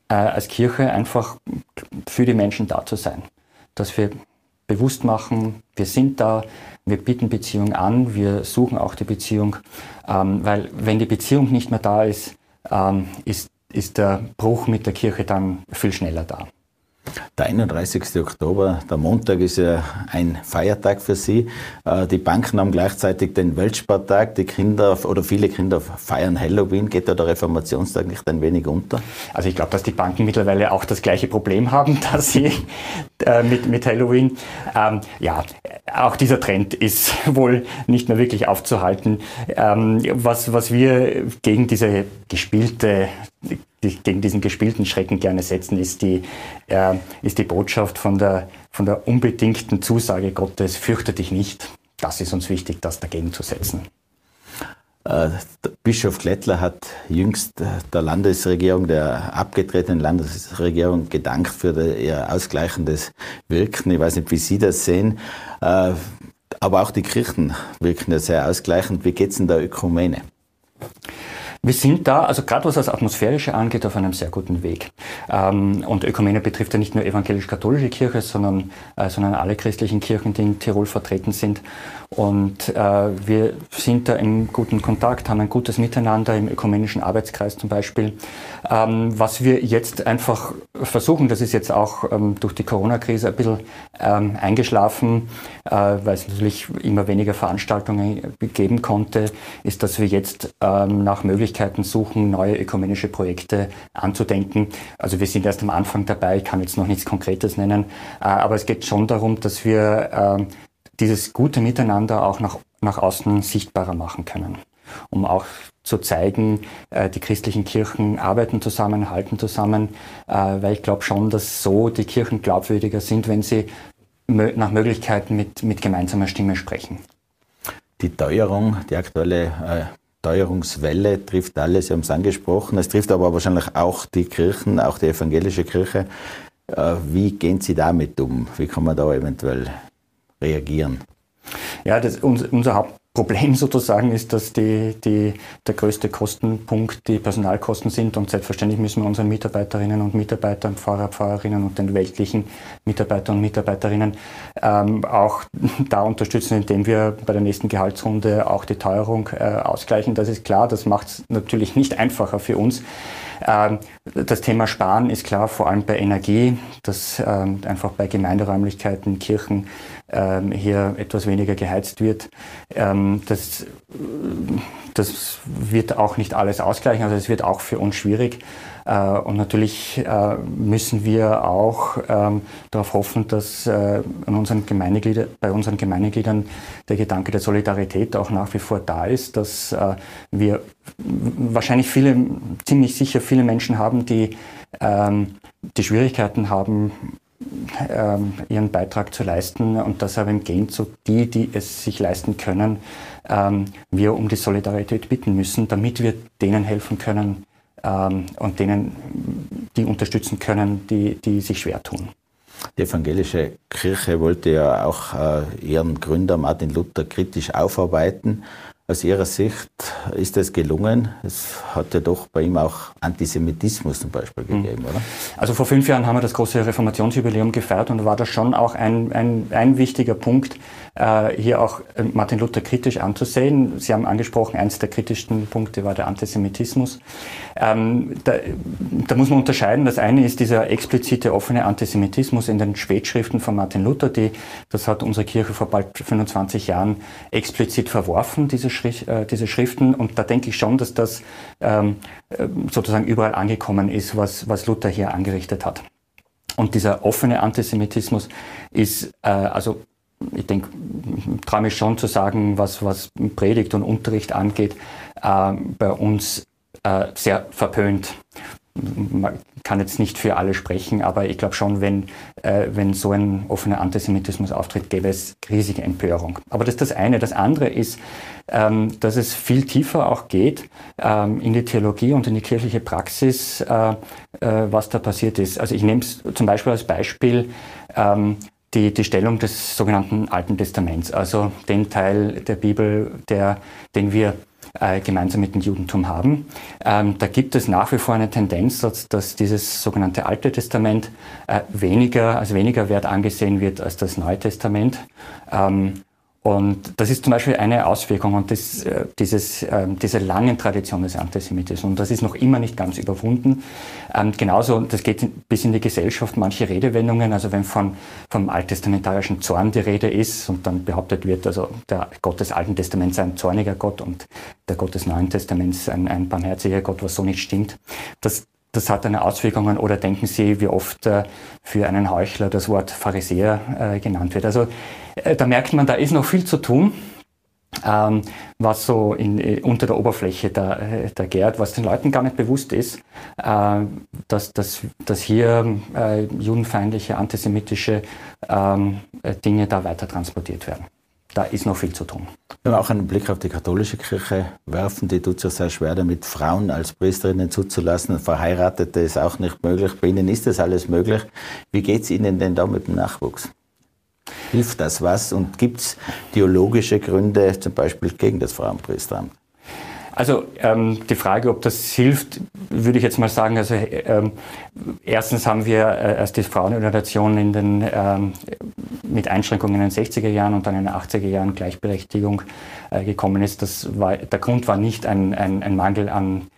äh, als Kirche einfach für die Menschen da zu sein. Dass wir bewusst machen, wir sind da, wir bieten Beziehung an, wir suchen auch die Beziehung, ähm, weil wenn die Beziehung nicht mehr da ist, ähm, ist, ist der Bruch mit der Kirche dann viel schneller da. Der 31. Oktober, der Montag, ist ja ein Feiertag für Sie. Äh, die Banken haben gleichzeitig den Weltspartag. Die Kinder oder viele Kinder feiern Halloween. Geht da der Reformationstag nicht ein wenig unter? Also ich glaube, dass die Banken mittlerweile auch das gleiche Problem haben, dass sie äh, mit, mit Halloween. Ähm, ja, auch dieser Trend ist wohl nicht mehr wirklich aufzuhalten. Ähm, was, was wir gegen diese gespielte die, gegen diesen gespielten Schrecken gerne setzen, ist die, äh, ist die Botschaft von der, von der unbedingten Zusage Gottes, fürchte dich nicht. Das ist uns wichtig, das dagegen zu setzen. Äh, Bischof Klettler hat jüngst äh, der Landesregierung, der abgetretenen Landesregierung, gedankt für ihr ausgleichendes Wirken. Ich weiß nicht, wie Sie das sehen. Äh, aber auch die Kirchen wirken ja sehr ausgleichend. Wie geht es in der Ökumene? Wir sind da, also gerade was das Atmosphärische angeht, auf einem sehr guten Weg. Ähm, und Ökumene betrifft ja nicht nur evangelisch-katholische Kirche, sondern, äh, sondern alle christlichen Kirchen, die in Tirol vertreten sind. Und äh, wir sind da im guten Kontakt, haben ein gutes Miteinander im ökumenischen Arbeitskreis zum Beispiel. Ähm, was wir jetzt einfach versuchen, das ist jetzt auch ähm, durch die Corona-Krise ein bisschen ähm, eingeschlafen, äh, weil es natürlich immer weniger Veranstaltungen geben konnte, ist, dass wir jetzt ähm, nach Möglichkeiten suchen, neue ökumenische Projekte anzudenken. Also wir sind erst am Anfang dabei, ich kann jetzt noch nichts Konkretes nennen, äh, aber es geht schon darum, dass wir äh, dieses gute Miteinander auch nach, nach außen sichtbarer machen können, um auch zu zeigen, äh, die christlichen Kirchen arbeiten zusammen, halten zusammen, äh, weil ich glaube schon, dass so die Kirchen glaubwürdiger sind, wenn sie nach Möglichkeiten mit, mit gemeinsamer Stimme sprechen. Die Teuerung, die aktuelle äh, Teuerungswelle trifft alles, Sie haben es angesprochen. Es trifft aber wahrscheinlich auch die Kirchen, auch die evangelische Kirche. Äh, wie gehen Sie damit um? Wie kann man da eventuell reagieren? Ja, das, unser Hauptproblem sozusagen ist, dass die, die, der größte Kostenpunkt die Personalkosten sind und selbstverständlich müssen wir unseren Mitarbeiterinnen und Mitarbeitern, Pfarrer, Pfarrerinnen und den weltlichen Mitarbeitern und Mitarbeiterinnen ähm, auch da unterstützen, indem wir bei der nächsten Gehaltsrunde auch die Teuerung äh, ausgleichen. Das ist klar, das macht es natürlich nicht einfacher für uns. Ähm, das Thema Sparen ist klar, vor allem bei Energie, dass ähm, einfach bei Gemeinderäumlichkeiten, Kirchen ähm, hier etwas weniger geheizt wird. Das, das wird auch nicht alles ausgleichen, also es wird auch für uns schwierig. Äh, und natürlich äh, müssen wir auch ähm, darauf hoffen, dass äh, unseren bei unseren Gemeindegliedern der Gedanke der Solidarität auch nach wie vor da ist, dass wir wahrscheinlich viele, ziemlich sicher viele Menschen haben, die, ähm, die Schwierigkeiten haben, ähm, ihren Beitrag zu leisten und deshalb im Gegenzug die, die es sich leisten können, wir um die Solidarität bitten müssen, damit wir denen helfen können, ähm, und denen die unterstützen können, die, die sich schwer tun. Die evangelische Kirche wollte ja auch äh, ihren Gründer Martin Luther kritisch aufarbeiten. Aus Ihrer Sicht ist das gelungen? Es hat ja doch bei ihm auch Antisemitismus zum Beispiel hm. gegeben, oder? Also vor fünf Jahren haben wir das große Reformationsjubiläum gefeiert und war das schon auch ein, ein, ein wichtiger Punkt, hier auch äh, Martin Luther kritisch anzusehen. Sie haben angesprochen, eines der kritischsten Punkte war der Antisemitismus. Ähm, da, da, muss man unterscheiden. Das eine ist dieser explizite offene Antisemitismus in den Spätschriften von Martin Luther, die, das hat unsere Kirche vor bald 25 Jahren explizit verworfen, diese, Schrift, äh, diese Schriften. Und da denke ich schon, dass das ähm, äh, sozusagen überall angekommen ist, was, was Luther hier angerichtet hat. Und dieser offene Antisemitismus ist äh, also ich denke, traue mich schon zu sagen, was, was Predigt und Unterricht angeht, äh, bei uns äh, sehr verpönt. man kann jetzt nicht für alle sprechen, aber ich glaube schon, wenn, äh, wenn so ein offener Antisemitismus auftritt, gäbe es riesige Empörung. Aber das ist das eine. Das andere ist, ähm, dass es viel tiefer auch geht ähm, in die Theologie und in die kirchliche Praxis, äh, äh, was da passiert ist. Also ich nehme es zum Beispiel als Beispiel, ähm, die, die Stellung des sogenannten Alten Testaments, also den Teil der Bibel, der, den wir äh, gemeinsam mit dem Judentum haben. Ähm, da gibt es nach wie vor eine Tendenz, dass, dieses sogenannte Alte Testament äh, weniger, als weniger wert angesehen wird als das Neue Testament. Ähm, und das ist zum Beispiel eine Auswirkung und das, äh, dieses, äh, diese langen Tradition des Antisemitismus. Und das ist noch immer nicht ganz überwunden. Ähm, genauso, das geht bis in die Gesellschaft, manche Redewendungen, also wenn von, vom alttestamentarischen Zorn die Rede ist und dann behauptet wird, also der Gott des Alten Testaments sei ein zorniger Gott und der Gott des Neuen Testaments ein, ein barmherziger Gott, was so nicht stimmt. Das, das hat eine Auswirkungen oder denken Sie, wie oft äh, für einen Heuchler das Wort Pharisäer äh, genannt wird. Also äh, da merkt man, da ist noch viel zu tun, ähm, was so in, unter der Oberfläche da, da gärt, was den Leuten gar nicht bewusst ist, äh, dass, dass, dass hier äh, judenfeindliche, antisemitische ähm, Dinge da weiter transportiert werden. Da ist noch viel zu tun. Wenn wir auch einen Blick auf die katholische Kirche werfen, die tut es ja sehr schwer damit, Frauen als Priesterinnen zuzulassen. Verheiratete ist auch nicht möglich. Bei Ihnen ist das alles möglich. Wie geht es Ihnen denn da mit dem Nachwuchs? Hilft das was? Und gibt es theologische Gründe zum Beispiel gegen das Frauenpriesteramt? Also ähm, die Frage, ob das hilft, würde ich jetzt mal sagen. Also ähm, erstens haben wir äh, erst die Frauenordination in den ähm, mit Einschränkungen in den 60er Jahren und dann in den 80er Jahren Gleichberechtigung äh, gekommen ist. Das war der Grund war nicht ein, ein, ein Mangel an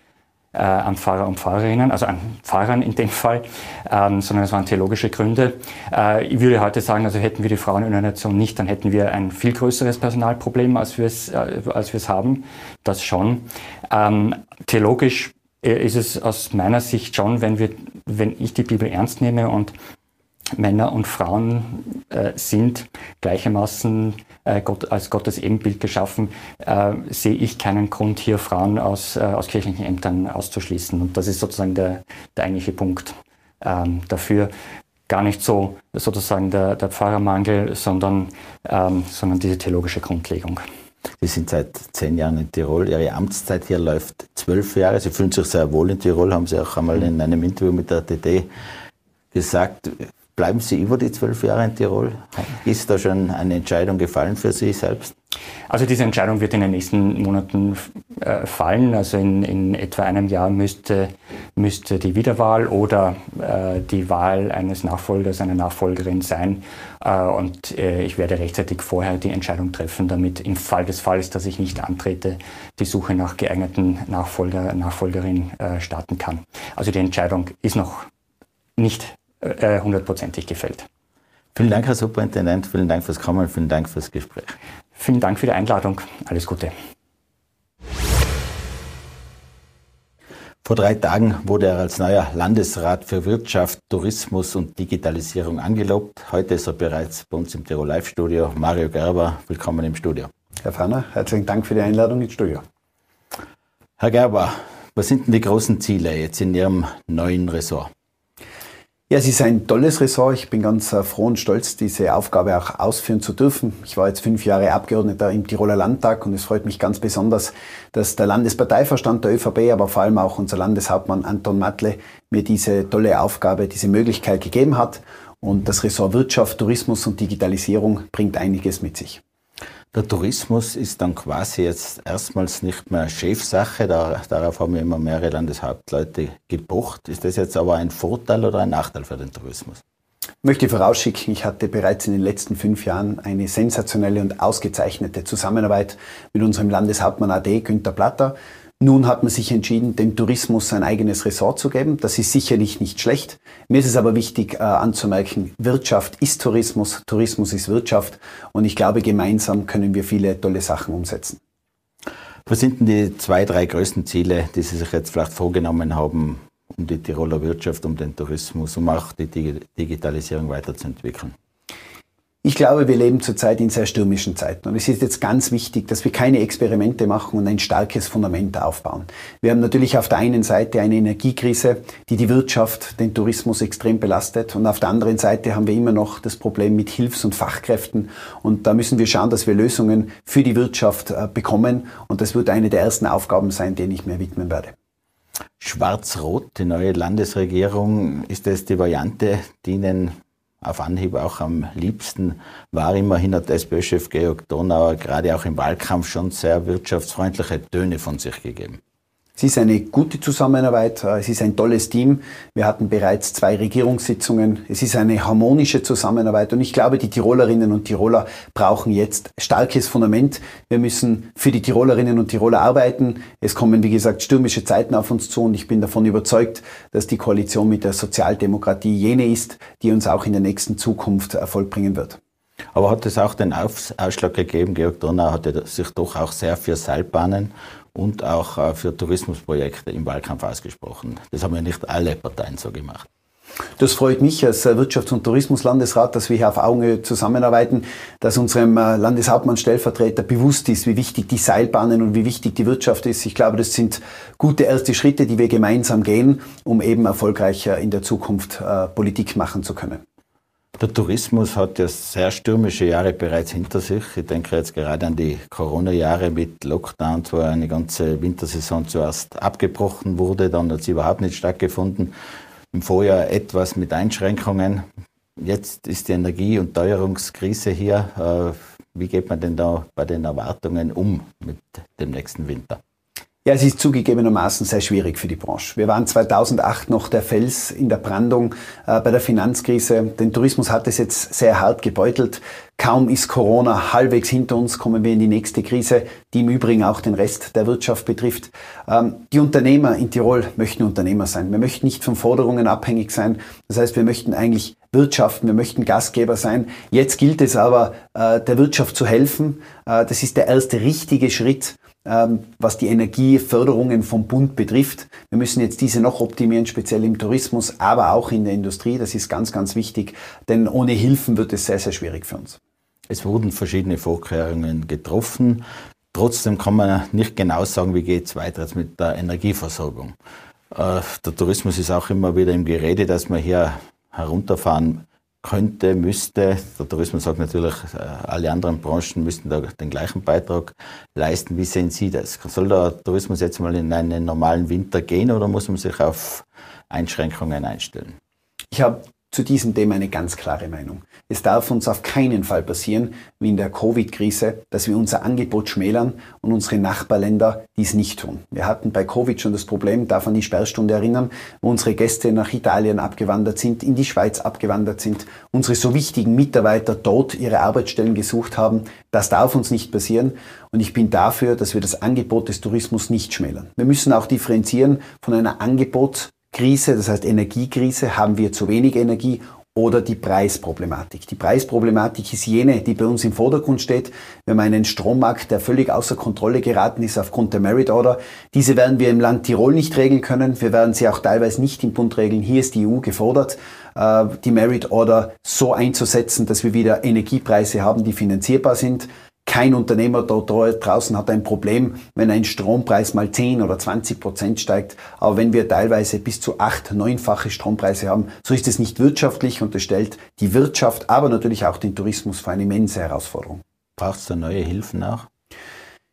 äh, an Pfarrer und Pfarrerinnen, also an Pfarrern in dem Fall, ähm, sondern es waren theologische Gründe. Äh, ich würde heute sagen, also hätten wir die Frauenordination nicht, dann hätten wir ein viel größeres Personalproblem, als wir es, äh, als wir es haben. Das schon. Ähm, theologisch äh, ist es aus meiner Sicht schon, wenn wir, wenn ich die Bibel ernst nehme und Männer und Frauen äh, sind gleichermaßen äh, Gott, als Gottes Ebenbild geschaffen, äh, sehe ich keinen Grund, hier Frauen aus, äh, aus kirchlichen Ämtern auszuschließen. Und das ist sozusagen der, der eigentliche Punkt ähm, dafür. Gar nicht so sozusagen der, der Pfarrermangel, sondern, ähm, sondern diese theologische Grundlegung. Sie sind seit zehn Jahren in Tirol. Ihre Amtszeit hier läuft zwölf Jahre. Sie fühlen sich sehr wohl in Tirol, haben Sie auch einmal in einem Interview mit der TD gesagt. Bleiben Sie über die zwölf Jahre in Tirol? Ist da schon eine Entscheidung gefallen für Sie selbst? Also diese Entscheidung wird in den nächsten Monaten äh, fallen. Also in, in, etwa einem Jahr müsste, müsste die Wiederwahl oder äh, die Wahl eines Nachfolgers, einer Nachfolgerin sein. Äh, und äh, ich werde rechtzeitig vorher die Entscheidung treffen, damit im Fall des Falles, dass ich nicht antrete, die Suche nach geeigneten Nachfolger, Nachfolgerin äh, starten kann. Also die Entscheidung ist noch nicht äh, hundertprozentig gefällt. Vielen Dank, Herr Superintendent. Vielen Dank fürs Kommen. Vielen Dank fürs Gespräch. Vielen Dank für die Einladung. Alles Gute. Vor drei Tagen wurde er als neuer Landesrat für Wirtschaft, Tourismus und Digitalisierung angelobt. Heute ist er bereits bei uns im Tirol Live Studio. Mario Gerber, willkommen im Studio. Herr Ferner, herzlichen Dank für die Einladung ins Studio. Herr Gerber, was sind denn die großen Ziele jetzt in Ihrem neuen Ressort? Ja, es ist ein tolles Ressort. Ich bin ganz äh, froh und stolz, diese Aufgabe auch ausführen zu dürfen. Ich war jetzt fünf Jahre Abgeordneter im Tiroler Landtag und es freut mich ganz besonders, dass der Landesparteiverstand der ÖVP, aber vor allem auch unser Landeshauptmann Anton Matle mir diese tolle Aufgabe, diese Möglichkeit gegeben hat. Und das Ressort Wirtschaft, Tourismus und Digitalisierung bringt einiges mit sich. Der Tourismus ist dann quasi jetzt erstmals nicht mehr Chefsache, darauf haben immer mehrere Landeshauptleute gepocht. Ist das jetzt aber ein Vorteil oder ein Nachteil für den Tourismus? Ich möchte vorausschicken, ich hatte bereits in den letzten fünf Jahren eine sensationelle und ausgezeichnete Zusammenarbeit mit unserem Landeshauptmann AD Günter Platter. Nun hat man sich entschieden, dem Tourismus ein eigenes Ressort zu geben. Das ist sicherlich nicht schlecht. Mir ist es aber wichtig äh, anzumerken, Wirtschaft ist Tourismus, Tourismus ist Wirtschaft und ich glaube, gemeinsam können wir viele tolle Sachen umsetzen. Was sind denn die zwei, drei größten Ziele, die Sie sich jetzt vielleicht vorgenommen haben, um die Tiroler Wirtschaft, um den Tourismus, um auch die Digitalisierung weiterzuentwickeln? Ich glaube, wir leben zurzeit in sehr stürmischen Zeiten und es ist jetzt ganz wichtig, dass wir keine Experimente machen und ein starkes Fundament aufbauen. Wir haben natürlich auf der einen Seite eine Energiekrise, die die Wirtschaft, den Tourismus extrem belastet und auf der anderen Seite haben wir immer noch das Problem mit Hilfs- und Fachkräften und da müssen wir schauen, dass wir Lösungen für die Wirtschaft äh, bekommen und das wird eine der ersten Aufgaben sein, denen ich mir widmen werde. Schwarz-Rot, die neue Landesregierung, ist das die Variante, die Ihnen auf Anhieb auch am liebsten war. Immerhin hat SPÖ-Chef Georg Donauer gerade auch im Wahlkampf schon sehr wirtschaftsfreundliche Töne von sich gegeben. Es ist eine gute Zusammenarbeit, es ist ein tolles Team. Wir hatten bereits zwei Regierungssitzungen. Es ist eine harmonische Zusammenarbeit und ich glaube, die Tirolerinnen und Tiroler brauchen jetzt starkes Fundament. Wir müssen für die Tirolerinnen und Tiroler arbeiten. Es kommen, wie gesagt, stürmische Zeiten auf uns zu und ich bin davon überzeugt, dass die Koalition mit der Sozialdemokratie jene ist, die uns auch in der nächsten Zukunft Erfolg bringen wird. Aber hat es auch den Ausschlag gegeben, Georg Donau hatte sich doch auch sehr für Seilbahnen und auch äh, für Tourismusprojekte im Wahlkampf ausgesprochen. Das haben ja nicht alle Parteien so gemacht. Das freut mich als äh, Wirtschafts- und Tourismuslandesrat, dass wir hier auf Augenhöhe zusammenarbeiten, dass unserem äh, Landeshauptmann Stellvertreter bewusst ist, wie wichtig die Seilbahnen und wie wichtig die Wirtschaft ist. Ich glaube, das sind gute erste Schritte, die wir gemeinsam gehen, um eben erfolgreicher in der Zukunft Politik machen zu können. Der Tourismus hat ja sehr stürmische Jahre bereits hinter sich. Ich denke jetzt gerade an die Corona-Jahre mit Lockdowns, wo eine ganze Wintersaison zuerst abgebrochen wurde, dann hat sie überhaupt nicht stattgefunden. Im Vorjahr etwas mit Einschränkungen. Jetzt ist die Energie- und Teuerungskrise hier. Äh, wie geht man denn da bei den Erwartungen um mit dem nächsten Winter? Ja, es ist zugegebenermaßen sehr schwierig für die Branche. Wir waren 2008 noch der Fels in der Brandung äh, bei der Finanzkrise. Den Tourismus hat es jetzt sehr hart gebeutelt. Kaum ist Corona halbwegs hinter uns, kommen wir in die nächste Krise, die im Übrigen auch den Rest der Wirtschaft betrifft. Ähm, die Unternehmer in Tirol möchten Unternehmer sein. Wir möchten nicht von Forderungen abhängig sein. Das heißt, wir möchten eigentlich wirtschaften, wir möchten Gastgeber sein. Jetzt gilt es aber, äh, der Wirtschaft zu helfen. Äh, das ist der erste richtige Schritt was die Energieförderungen vom Bund betrifft. Wir müssen jetzt diese noch optimieren, speziell im Tourismus, aber auch in der Industrie. Das ist ganz, ganz wichtig, denn ohne Hilfen wird es sehr, sehr schwierig für uns. Es wurden verschiedene Vorkehrungen getroffen. Trotzdem kann man nicht genau sagen, wie geht es weiter jetzt mit der Energieversorgung. Äh, der Tourismus ist auch immer wieder im Gerede, dass man hier herunterfahren könnte, müsste. Der Tourismus sagt natürlich, äh, alle anderen Branchen müssten da den gleichen Beitrag leisten. Wie sehen Sie das? Soll der Tourismus jetzt mal in einen normalen Winter gehen oder muss man sich auf Einschränkungen einstellen? Ich habe zu diesem Thema eine ganz klare Meinung. Es darf uns auf keinen Fall passieren, wie in der Covid-Krise, dass wir unser Angebot schmälern und unsere Nachbarländer dies nicht tun. Wir hatten bei Covid schon das Problem, darf an die Sperrstunde erinnern, wo unsere Gäste nach Italien abgewandert sind, in die Schweiz abgewandert sind, unsere so wichtigen Mitarbeiter dort ihre Arbeitsstellen gesucht haben. Das darf uns nicht passieren und ich bin dafür, dass wir das Angebot des Tourismus nicht schmälern. Wir müssen auch differenzieren von einer Angebot Krise, das heißt Energiekrise, haben wir zu wenig Energie oder die Preisproblematik. Die Preisproblematik ist jene, die bei uns im Vordergrund steht. Wir haben einen Strommarkt, der völlig außer Kontrolle geraten ist aufgrund der Merit Order. Diese werden wir im Land Tirol nicht regeln können. Wir werden sie auch teilweise nicht im Bund regeln. Hier ist die EU gefordert, äh, die Merit Order so einzusetzen, dass wir wieder Energiepreise haben, die finanzierbar sind. Kein Unternehmer dort draußen hat ein Problem, wenn ein Strompreis mal 10 oder 20 Prozent steigt. Aber wenn wir teilweise bis zu acht, neunfache Strompreise haben, so ist es nicht wirtschaftlich und das stellt die Wirtschaft, aber natürlich auch den Tourismus vor eine immense Herausforderung. Braucht es da neue Hilfen auch?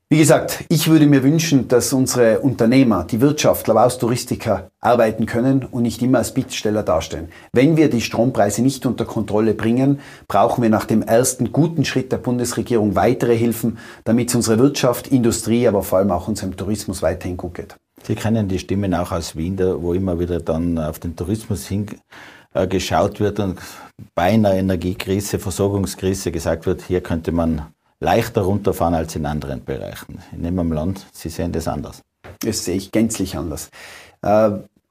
Wie gesagt, ich würde mir wünschen, dass unsere Unternehmer, die Wirtschaftler, aber Touristiker arbeiten können und nicht immer als Bittsteller dastehen. Wenn wir die Strompreise nicht unter Kontrolle bringen, brauchen wir nach dem ersten guten Schritt der Bundesregierung weitere Hilfen, damit es unserer Wirtschaft, Industrie, aber vor allem auch unserem Tourismus weiterhin gut geht. Sie kennen die Stimmen auch aus Wien, wo immer wieder dann auf den Tourismus hingeschaut wird und bei einer Energiekrise, Versorgungskrise gesagt wird, hier könnte man leichter runterfahren als in anderen Bereichen. In dem Land, Sie sehen das anders. Das sehe ich gänzlich anders.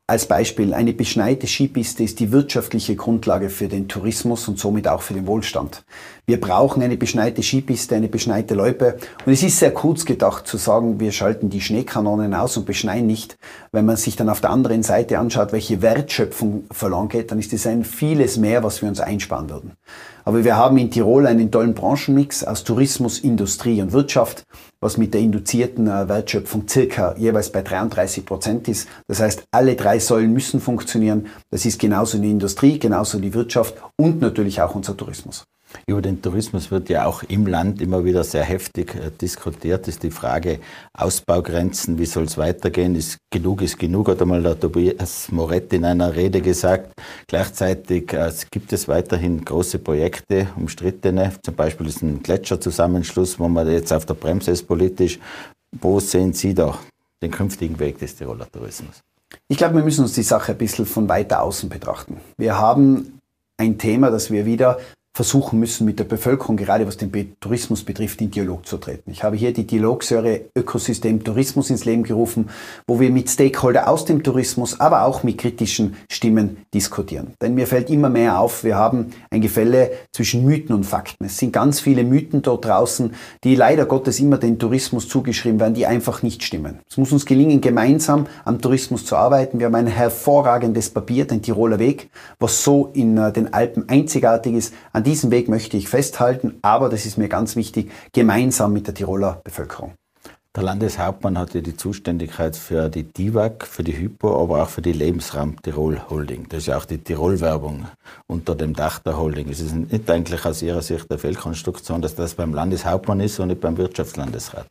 Als Beispiel, eine beschneite Skipiste ist die wirtschaftliche Grundlage für den Tourismus und somit auch für den Wohlstand. Wir brauchen eine beschneite Skipiste, eine beschneite Loipe. Und es ist sehr kurz gedacht zu sagen, wir schalten die Schneekanonen aus und beschneien nicht. Wenn man sich dann auf der anderen Seite anschaut, welche Wertschöpfung verloren geht, dann ist es ein vieles mehr, was wir uns einsparen würden. Aber wir haben in Tirol einen tollen Branchenmix aus Tourismus, Industrie und Wirtschaft was mit der induzierten äh, Wertschöpfung circa jeweils bei 33 Prozent ist. Das heißt, alle drei Säulen müssen funktionieren. Das ist genauso die Industrie, genauso die Wirtschaft und natürlich auch unser Tourismus. Über den Tourismus wird ja auch im Land immer wieder sehr heftig äh, diskutiert. Ist die Frage Ausbaugrenzen, wie soll es weitergehen? Ist genug ist genug, hat einmal der Tobias Moretti in einer Rede gesagt. Gleichzeitig äh, gibt es weiterhin große Projekte, umstrittene. Zum Beispiel ist ein Gletscherzusammenschluss, wo man jetzt auf der Bremse ist politisch. Wo sehen Sie da den künftigen Weg des Tiroler Tourismus? Ich glaube, wir müssen uns die Sache ein bisschen von weiter außen betrachten. Wir haben ein Thema, das wir wieder versuchen müssen, mit der Bevölkerung, gerade was den Tourismus betrifft, in Dialog zu treten. Ich habe hier die Dialogsäure Ökosystem Tourismus ins Leben gerufen, wo wir mit Stakeholder aus dem Tourismus, aber auch mit kritischen Stimmen diskutieren. Denn mir fällt immer mehr auf, wir haben ein Gefälle zwischen Mythen und Fakten. Es sind ganz viele Mythen dort draußen, die leider Gottes immer den Tourismus zugeschrieben werden, die einfach nicht stimmen. Es muss uns gelingen, gemeinsam am Tourismus zu arbeiten. Wir haben ein hervorragendes Papier, den Tiroler Weg, was so in äh, den Alpen einzigartig ist. An diesen Weg möchte ich festhalten, aber das ist mir ganz wichtig, gemeinsam mit der Tiroler Bevölkerung. Der Landeshauptmann hat ja die Zuständigkeit für die DIVAG, für die Hypo, aber auch für die Lebensraum Tirol Holding. Das ist ja auch die Tirol-Werbung unter dem Dach der Holding. Es ist nicht eigentlich aus Ihrer Sicht der Fehlkonstruktion, dass das beim Landeshauptmann ist und nicht beim Wirtschaftslandesrat.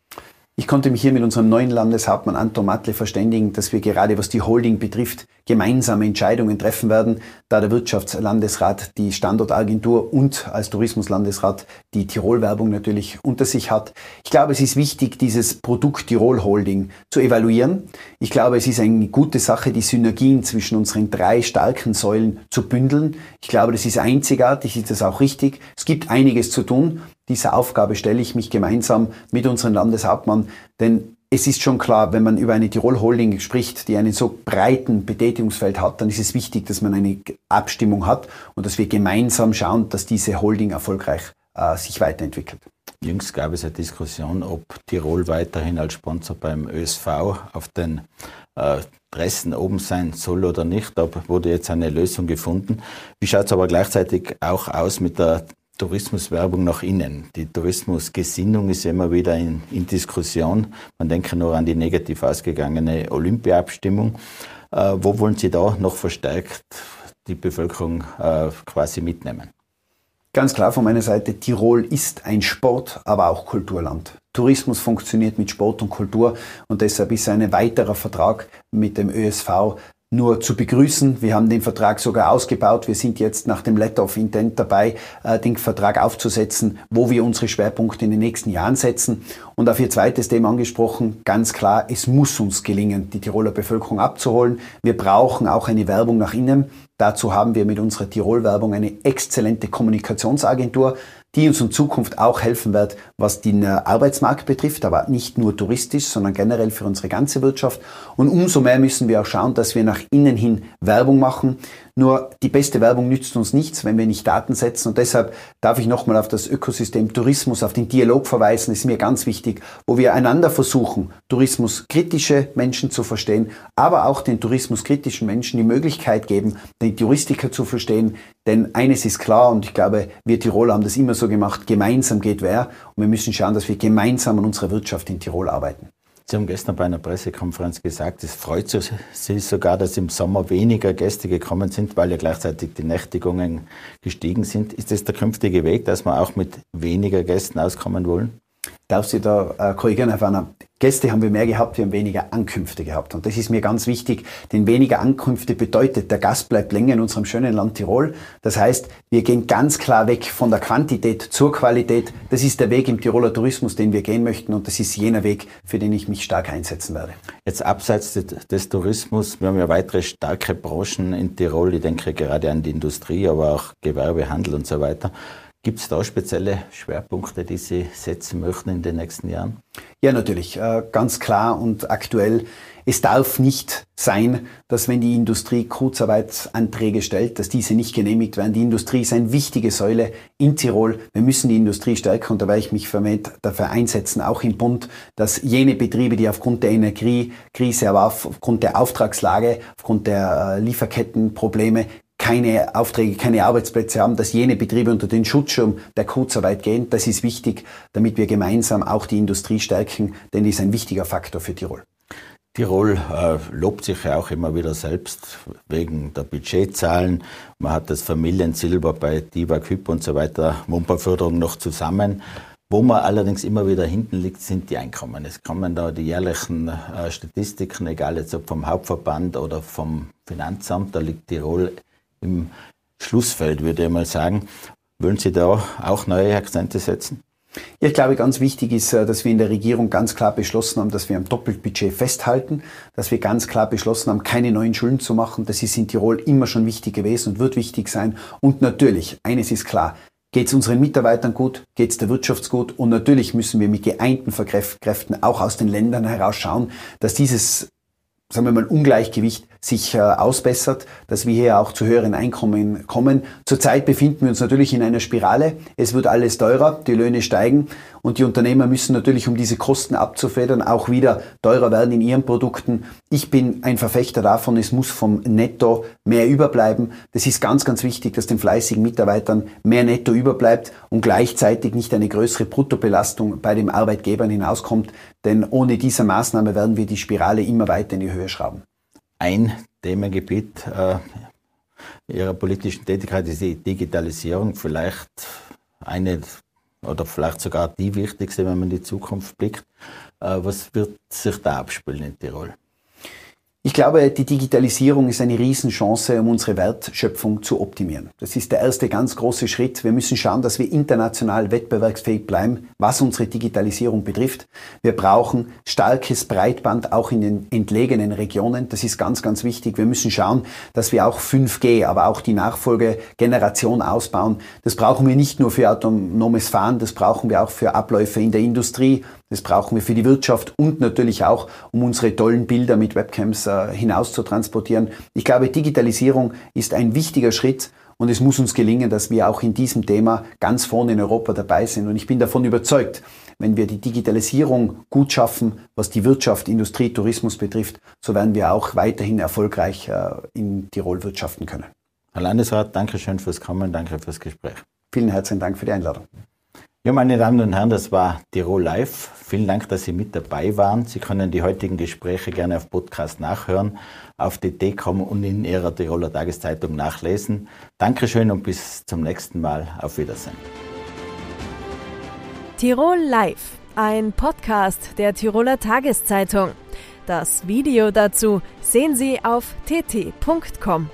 Ich konnte mich hier mit unserem neuen Landeshauptmann Anton Matle verständigen, dass wir gerade was die Holding betrifft, gemeinsame Entscheidungen treffen werden, da der Wirtschaftslandesrat die Standortagentur und als Tourismuslandesrat die Tirol-Werbung natürlich unter sich hat. Ich glaube, es ist wichtig, dieses Produkt Tirol Holding zu evaluieren. Ich glaube, es ist eine gute Sache, die Synergien zwischen unseren drei starken Säulen zu bündeln. Ich glaube, das ist einzigartig, ist das auch richtig. Es gibt einiges zu tun dieser Aufgabe stelle ich mich gemeinsam mit unserem Landeshauptmann, denn es ist schon klar, wenn man über eine Tirol Holding spricht, die einen so breiten Betätigungsfeld hat, dann ist es wichtig, dass man eine Abstimmung hat und dass wir gemeinsam schauen, dass diese Holding erfolgreich äh, sich weiterentwickelt. Jüngst gab es eine Diskussion, ob Tirol weiterhin als Sponsor beim ÖSV auf den äh, Dressen oben sein soll oder nicht. Da wurde jetzt eine Lösung gefunden. Wie schaut es aber gleichzeitig auch aus mit der Tourismuswerbung nach innen. Die Tourismusgesinnung ist immer wieder in, in Diskussion. Man denke nur an die negativ ausgegangene Olympia-Abstimmung. Äh, wo wollen Sie da noch verstärkt die Bevölkerung äh, quasi mitnehmen? Ganz klar von meiner Seite, Tirol ist ein Sport, aber auch Kulturland. Tourismus funktioniert mit Sport und Kultur und deshalb ist ein weiterer Vertrag mit dem ÖSV nur zu begrüßen. Wir haben den Vertrag sogar ausgebaut. Wir sind jetzt nach dem Letter of Intent dabei, äh, den Vertrag aufzusetzen, wo wir unsere Schwerpunkte in den nächsten Jahren setzen. Und auf Ihr zweites Thema angesprochen, ganz klar, es muss uns gelingen, die Tiroler Bevölkerung abzuholen. Wir brauchen auch eine Werbung nach innen. Dazu haben wir mit unserer Tirol-Werbung eine exzellente Kommunikationsagentur, die uns in Zukunft auch helfen wird, was den äh, Arbeitsmarkt betrifft, aber nicht nur touristisch, sondern generell für unsere ganze Wirtschaft. Und umso mehr müssen wir auch schauen, dass wir nach innen hin Werbung machen. Nur die beste Werbung nützt uns nichts, wenn wir nicht Daten setzen. Und deshalb darf ich nochmal auf das Ökosystem Tourismus, auf den Dialog verweisen. Ist mir ganz wichtig, wo wir einander versuchen, tourismuskritische Menschen zu verstehen, aber auch den tourismuskritischen Menschen die Möglichkeit geben, den Touristiker zu verstehen. Denn eines ist klar, und ich glaube, wir Tiroler haben das immer so gemacht, gemeinsam geht wer. Und wir müssen schauen, dass wir gemeinsam an unserer Wirtschaft in Tirol arbeiten. Sie haben gestern bei einer Pressekonferenz gesagt, es freut Sie sogar, dass im Sommer weniger Gäste gekommen sind, weil ja gleichzeitig die Nächtigungen gestiegen sind. Ist das der künftige Weg, dass wir auch mit weniger Gästen auskommen wollen? Darf Sie da äh, korrigieren, Herr Fanner? Gäste haben wir mehr gehabt, wir haben weniger Ankünfte gehabt. Und das ist mir ganz wichtig, denn weniger Ankünfte bedeutet, der Gast bleibt länger in unserem schönen Land Tirol. Das heißt, wir gehen ganz klar weg von der Quantität zur Qualität. Das ist der Weg im Tiroler Tourismus, den wir gehen möchten. Und das ist jener Weg, für den ich mich stark einsetzen werde. Jetzt abseits des, Tourismus, wir haben ja weitere starke Branchen in Tirol. Ich denke gerade an die Industrie, aber auch Gewerbe, Handel und so weiter. Gibt es da spezielle Schwerpunkte, die Sie setzen möchten in den nächsten Jahren? Ja, natürlich, äh, ganz klar und aktuell. Es darf nicht sein, dass wenn die Industrie Kurzarbeitsanträge stellt, dass diese nicht genehmigt werden. Die Industrie ist eine wichtige Säule in Tirol. Wir müssen die Industrie stärken und da werde ich mich vermehrt dafür einsetzen, auch im Bund, dass jene Betriebe, die aufgrund der Energiekrise, aber aufgrund der Auftragslage, aufgrund der äh, Lieferkettenprobleme keine Aufträge, keine Arbeitsplätze haben, dass jene Betriebe unter den Schutzschirm der Kurzarbeit gehen. Das ist wichtig, damit wir gemeinsam auch die Industrie stärken, denn die ist ein wichtiger Faktor für Tirol. Tirol äh, lobt sich ja auch immer wieder selbst wegen der Budgetzahlen. Man hat das Familiensilber bei Diva Küpp und so weiter, Mumperförderung noch zusammen. Wo man allerdings immer wieder hinten liegt, sind die Einkommen. Es kommen da die jährlichen äh, Statistiken, egal jetzt ob vom Hauptverband oder vom Finanzamt, da liegt Tirol im Schlussfeld, würde ich mal sagen. Wollen Sie da auch neue Akzente setzen? Ich glaube, ganz wichtig ist, äh, dass wir in der Regierung ganz klar beschlossen haben, dass wir am Doppelbudget festhalten, dass wir ganz klar beschlossen haben, keine neuen Schulden zu machen. Das ist in Tirol immer schon wichtig gewesen und wird wichtig sein. Und natürlich, eines ist klar, geht es unseren Mitarbeitern gut, geht es der Wirtschaft gut und natürlich müssen wir mit geeinten Kräften auch aus den Ländern heraus schauen, dass dieses sagen wir mal, Ungleichgewicht sich äh, ausbessert, dass wir hier auch zu höheren Einkommen kommen. Zurzeit befinden wir uns natürlich in einer Spirale. Es wird alles teurer, die Löhne steigen und die Unternehmer müssen natürlich, um diese Kosten abzufedern, auch wieder teurer werden in ihren Produkten. Ich bin ein Verfechter davon, es muss vom Netto mehr überbleiben. Das ist ganz, ganz wichtig, dass den fleißigen Mitarbeitern mehr Netto überbleibt und gleichzeitig nicht eine größere Bruttobelastung bei den Arbeitgebern hinauskommt. Denn ohne diese Maßnahme werden wir die Spirale immer weiter in die Höhe schrauben. Ein Themengebiet äh, Ihrer politischen Tätigkeit ist die Digitalisierung. Vielleicht eine oder vielleicht sogar die wichtigste, wenn man in die Zukunft blickt. Äh, was wird sich da abspielen in Tirol? Ich glaube, die Digitalisierung ist eine Riesenchance, um unsere Wertschöpfung zu optimieren. Das ist der erste ganz große Schritt. Wir müssen schauen, dass wir international wettbewerbsfähig bleiben, was unsere Digitalisierung betrifft. Wir brauchen starkes Breitband auch in den entlegenen Regionen. Das ist ganz, ganz wichtig. Wir müssen schauen, dass wir auch 5G, aber auch die Nachfolgegeneration ausbauen. Das brauchen wir nicht nur für autonomes Fahren, das brauchen wir auch für Abläufe in der Industrie, das brauchen wir für die Wirtschaft und natürlich auch, um unsere tollen Bilder mit Webcams äh, hinaus zu transportieren. Ich glaube, Digitalisierung ist ein wichtiger Schritt und es muss uns gelingen, dass wir auch in diesem Thema ganz vorne in Europa dabei sind. Und ich bin davon überzeugt, wenn wir die Digitalisierung gut schaffen, was die Wirtschaft, Industrie, Tourismus betrifft, so werden wir auch weiterhin erfolgreich äh, in Tirol wirtschaften können. Herr Landesrat, danke schön fürs Kommen, danke fürs Gespräch. Vielen herzlichen Dank für die Einladung. Ja, meine Damen und Herren, das war Tirol Live. Vielen Dank, dass Sie mit dabei waren. Sie können die heutigen Gespräche gerne auf Podcast nachhören, auf dt.com und in Ihrer Tiroler Tageszeitung nachlesen. Dankeschön und bis zum nächsten Mal. Auf Wiedersehen. Tirol Live, ein Podcast der Tiroler Tageszeitung. Das Video dazu sehen Sie auf tt.com.